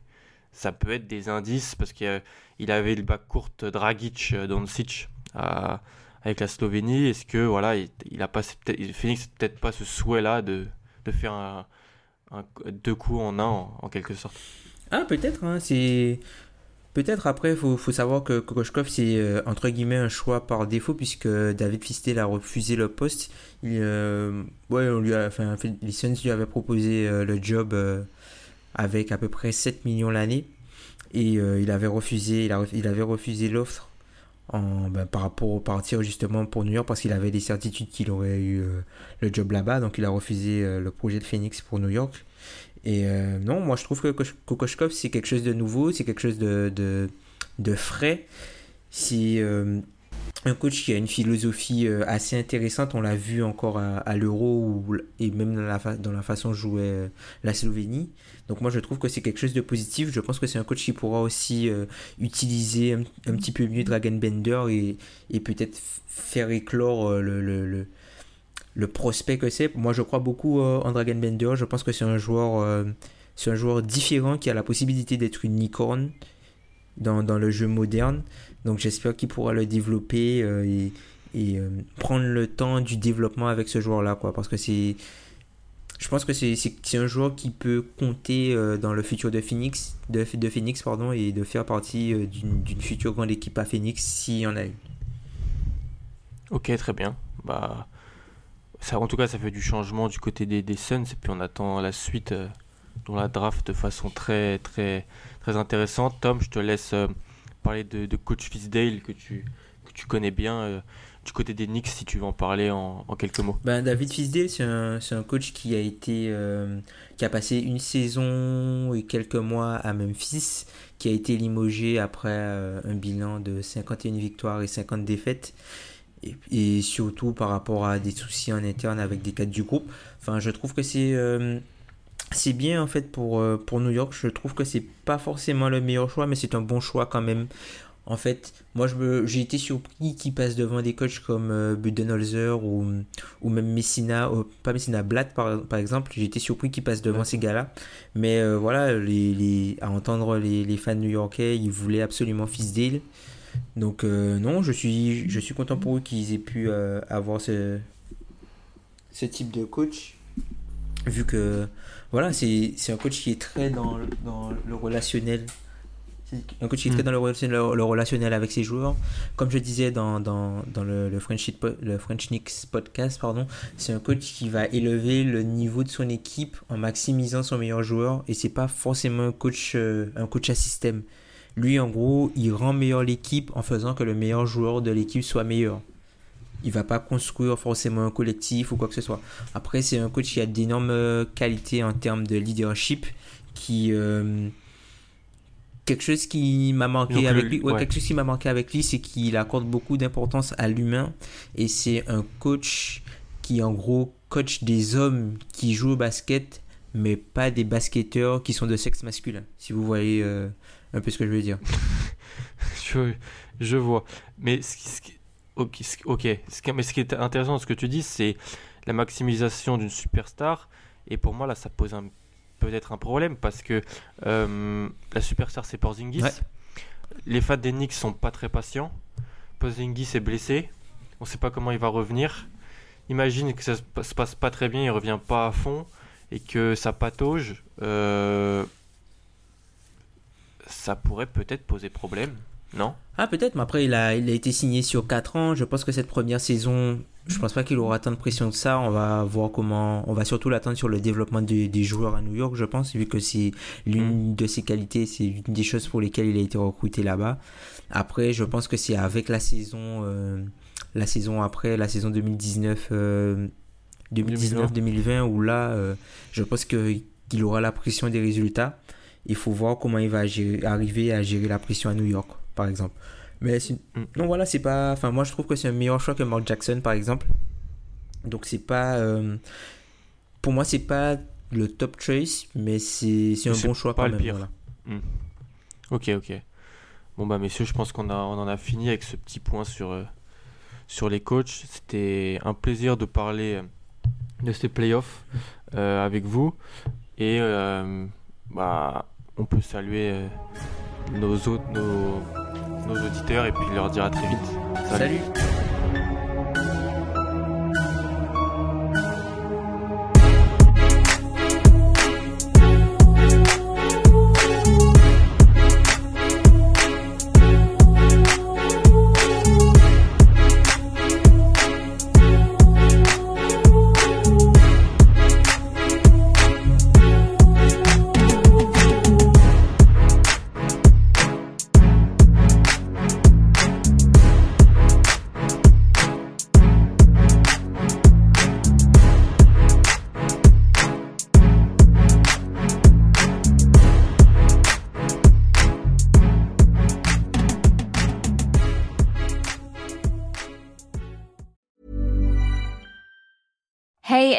ça peut être des indices parce qu'il avait le bac court Dragic euh, Doncic avec la Slovénie. Est-ce que voilà, il, a pas Phoenix peut-être pas ce souhait-là de, de faire deux coups en un en, quelque sorte? Ah peut-être, hein, c'est peut-être après faut faut savoir que Kokoshkov c'est euh, entre guillemets un choix par défaut puisque David Fistel a refusé le poste. Il, euh, ouais, on lui a, enfin, les Suns lui avaient proposé le job avec à peu près 7 millions l'année. Et euh, il avait refusé, il, il avait refusé l'offre en, ben, par rapport au partir justement pour New York parce qu'il avait des certitudes qu'il aurait eu euh, le job là-bas. Donc il a refusé euh, le projet de Phoenix pour New York. Et non, moi je trouve que Kokoshkov c'est quelque chose de nouveau, c'est quelque chose de, de, de frais. C'est un coach qui a une philosophie assez intéressante. On l'a vu encore à, l'Euro et même dans la, façon de jouer la Slovénie. Donc moi je trouve que c'est quelque chose de positif. Je pense que c'est un coach qui pourra aussi euh, utiliser un, petit peu mieux Dragon Bender et, peut-être faire éclore euh, le, prospect que c'est. Moi je crois beaucoup euh, en Dragon Bender. Je pense que c'est un joueur c'est un joueur différent qui a la possibilité d'être une dans, dans, le jeu moderne. Donc j'espère qu'il pourra le développer et, et prendre le temps du développement avec ce joueur là quoi parce que c'est je pense que c'est un joueur qui peut compter euh, dans le futur de Phoenix, de, Phoenix pardon, et de faire partie euh, d'une future grande équipe à Phoenix s'il y en a une. Ok, très bien. Bah, ça, en tout cas, ça fait du changement du côté des, des Suns, et puis on attend la suite euh, dans la draft de façon très, très, très intéressante. Tom, je te laisse parler de, de, coach Fisdale que tu, que tu connais bien du côté des Knicks, si tu veux en parler en, quelques mots. Ben, David Fisdale, c'est un, un, coach qui a été euh, qui a passé une saison et quelques mois à Memphis, qui a été limogé après euh, un bilan de 51 victoires et 50 défaites. et, et surtout par rapport à des soucis en interne avec des cadres du groupe. Enfin, je trouve que c'est euh, c'est bien en fait pour, euh, pour New York. Je trouve que c'est pas forcément le meilleur choix, mais c'est un bon choix quand même. En fait, moi j'ai été surpris qu'il passe devant des coachs comme euh, Budenholzer ou, ou même Messina, euh, pas Messina, Blatt par, par exemple. J'ai été surpris qu'il passe devant ces gars-là. Mais euh, voilà, les, les- à entendre les, les fans new-yorkais, ils voulaient absolument Fisdale. Donc euh, non, je suis, je suis content pour eux qu'ils aient pu avoir ce, ce type de coach. Vu que voilà, c'est un coach qui est très dans, le- dans le relationnel. Un coach qui est très Mm. dans le relationnel, le relationnel avec ses joueurs. Comme je disais dans, dans, dans le, le, French, le French Knicks podcast, pardon, c'est un coach qui va élever le niveau de son équipe en maximisant son meilleur joueur. Et c'est pas forcément un coach, euh, un coach à système. Lui, en gros, il rend meilleur l'équipe en faisant que le meilleur joueur de l'équipe soit meilleur. Il va pas construire forcément un collectif ou quoi que ce soit. Après, c'est un coach qui a d'énormes qualités en termes de leadership, qui euh, quelque chose qui m'a manqué Donc, avec lui, ouais, ouais. quelque chose qui m'a manqué avec lui, c'est qu'il accorde beaucoup d'importance à l'humain et c'est un coach qui en gros coach des hommes qui jouent au basket, mais pas des basketteurs qui sont de sexe masculin. Si vous voyez euh, un peu ce que je veux dire. Je, je vois. Mais ce qui, ce qui- ok, mais ce qui est intéressant dans ce que tu dis, c'est la maximisation d'une superstar. Et pour moi, là, ça pose un- peut-être un problème parce que euh, la superstar, c'est Porzingis. Ouais. Les fans des Knicks sont pas très patients. Porzingis est blessé. On sait pas comment il va revenir. Imagine que ça se passe pas très bien, il revient pas à fond et que ça patauge. euh, ça pourrait peut-être poser problème, non Ah peut-être, mais après il a, il a été signé sur 4 ans. Je pense que cette première saison, je pense pas qu'il aura tant de pression que ça. On va voir comment, on va surtout l'attendre sur le développement des, des joueurs à New York, je pense, vu que c'est l'une de ses qualités, c'est une des choses pour lesquelles il a été recruté là-bas. Après, je pense que c'est avec la saison, euh, la saison après, la saison 2019, euh, 2019-2020, où là, euh, je pense qu'il aura la pression des résultats. Il faut voir comment il va gérer- arriver à gérer la pression à New York, par exemple. Mais Mm. non, voilà, c'est pas. Enfin, moi, je trouve que c'est un meilleur choix que Mark Jackson, par exemple. Donc, c'est pas. euh, Pour moi, c'est pas le top choice, mais c'est un bon choix pas quand le même. pire. voilà. Ok, ok. Bon bah messieurs, je pense qu'on a, on en a fini avec ce petit point sur, euh, sur les coachs. C'était un plaisir de parler euh, de ces playoffs euh, avec vous. Et bah, on peut saluer euh, nos, autres, nos, auditeurs et puis leur dire à très vite. Salut.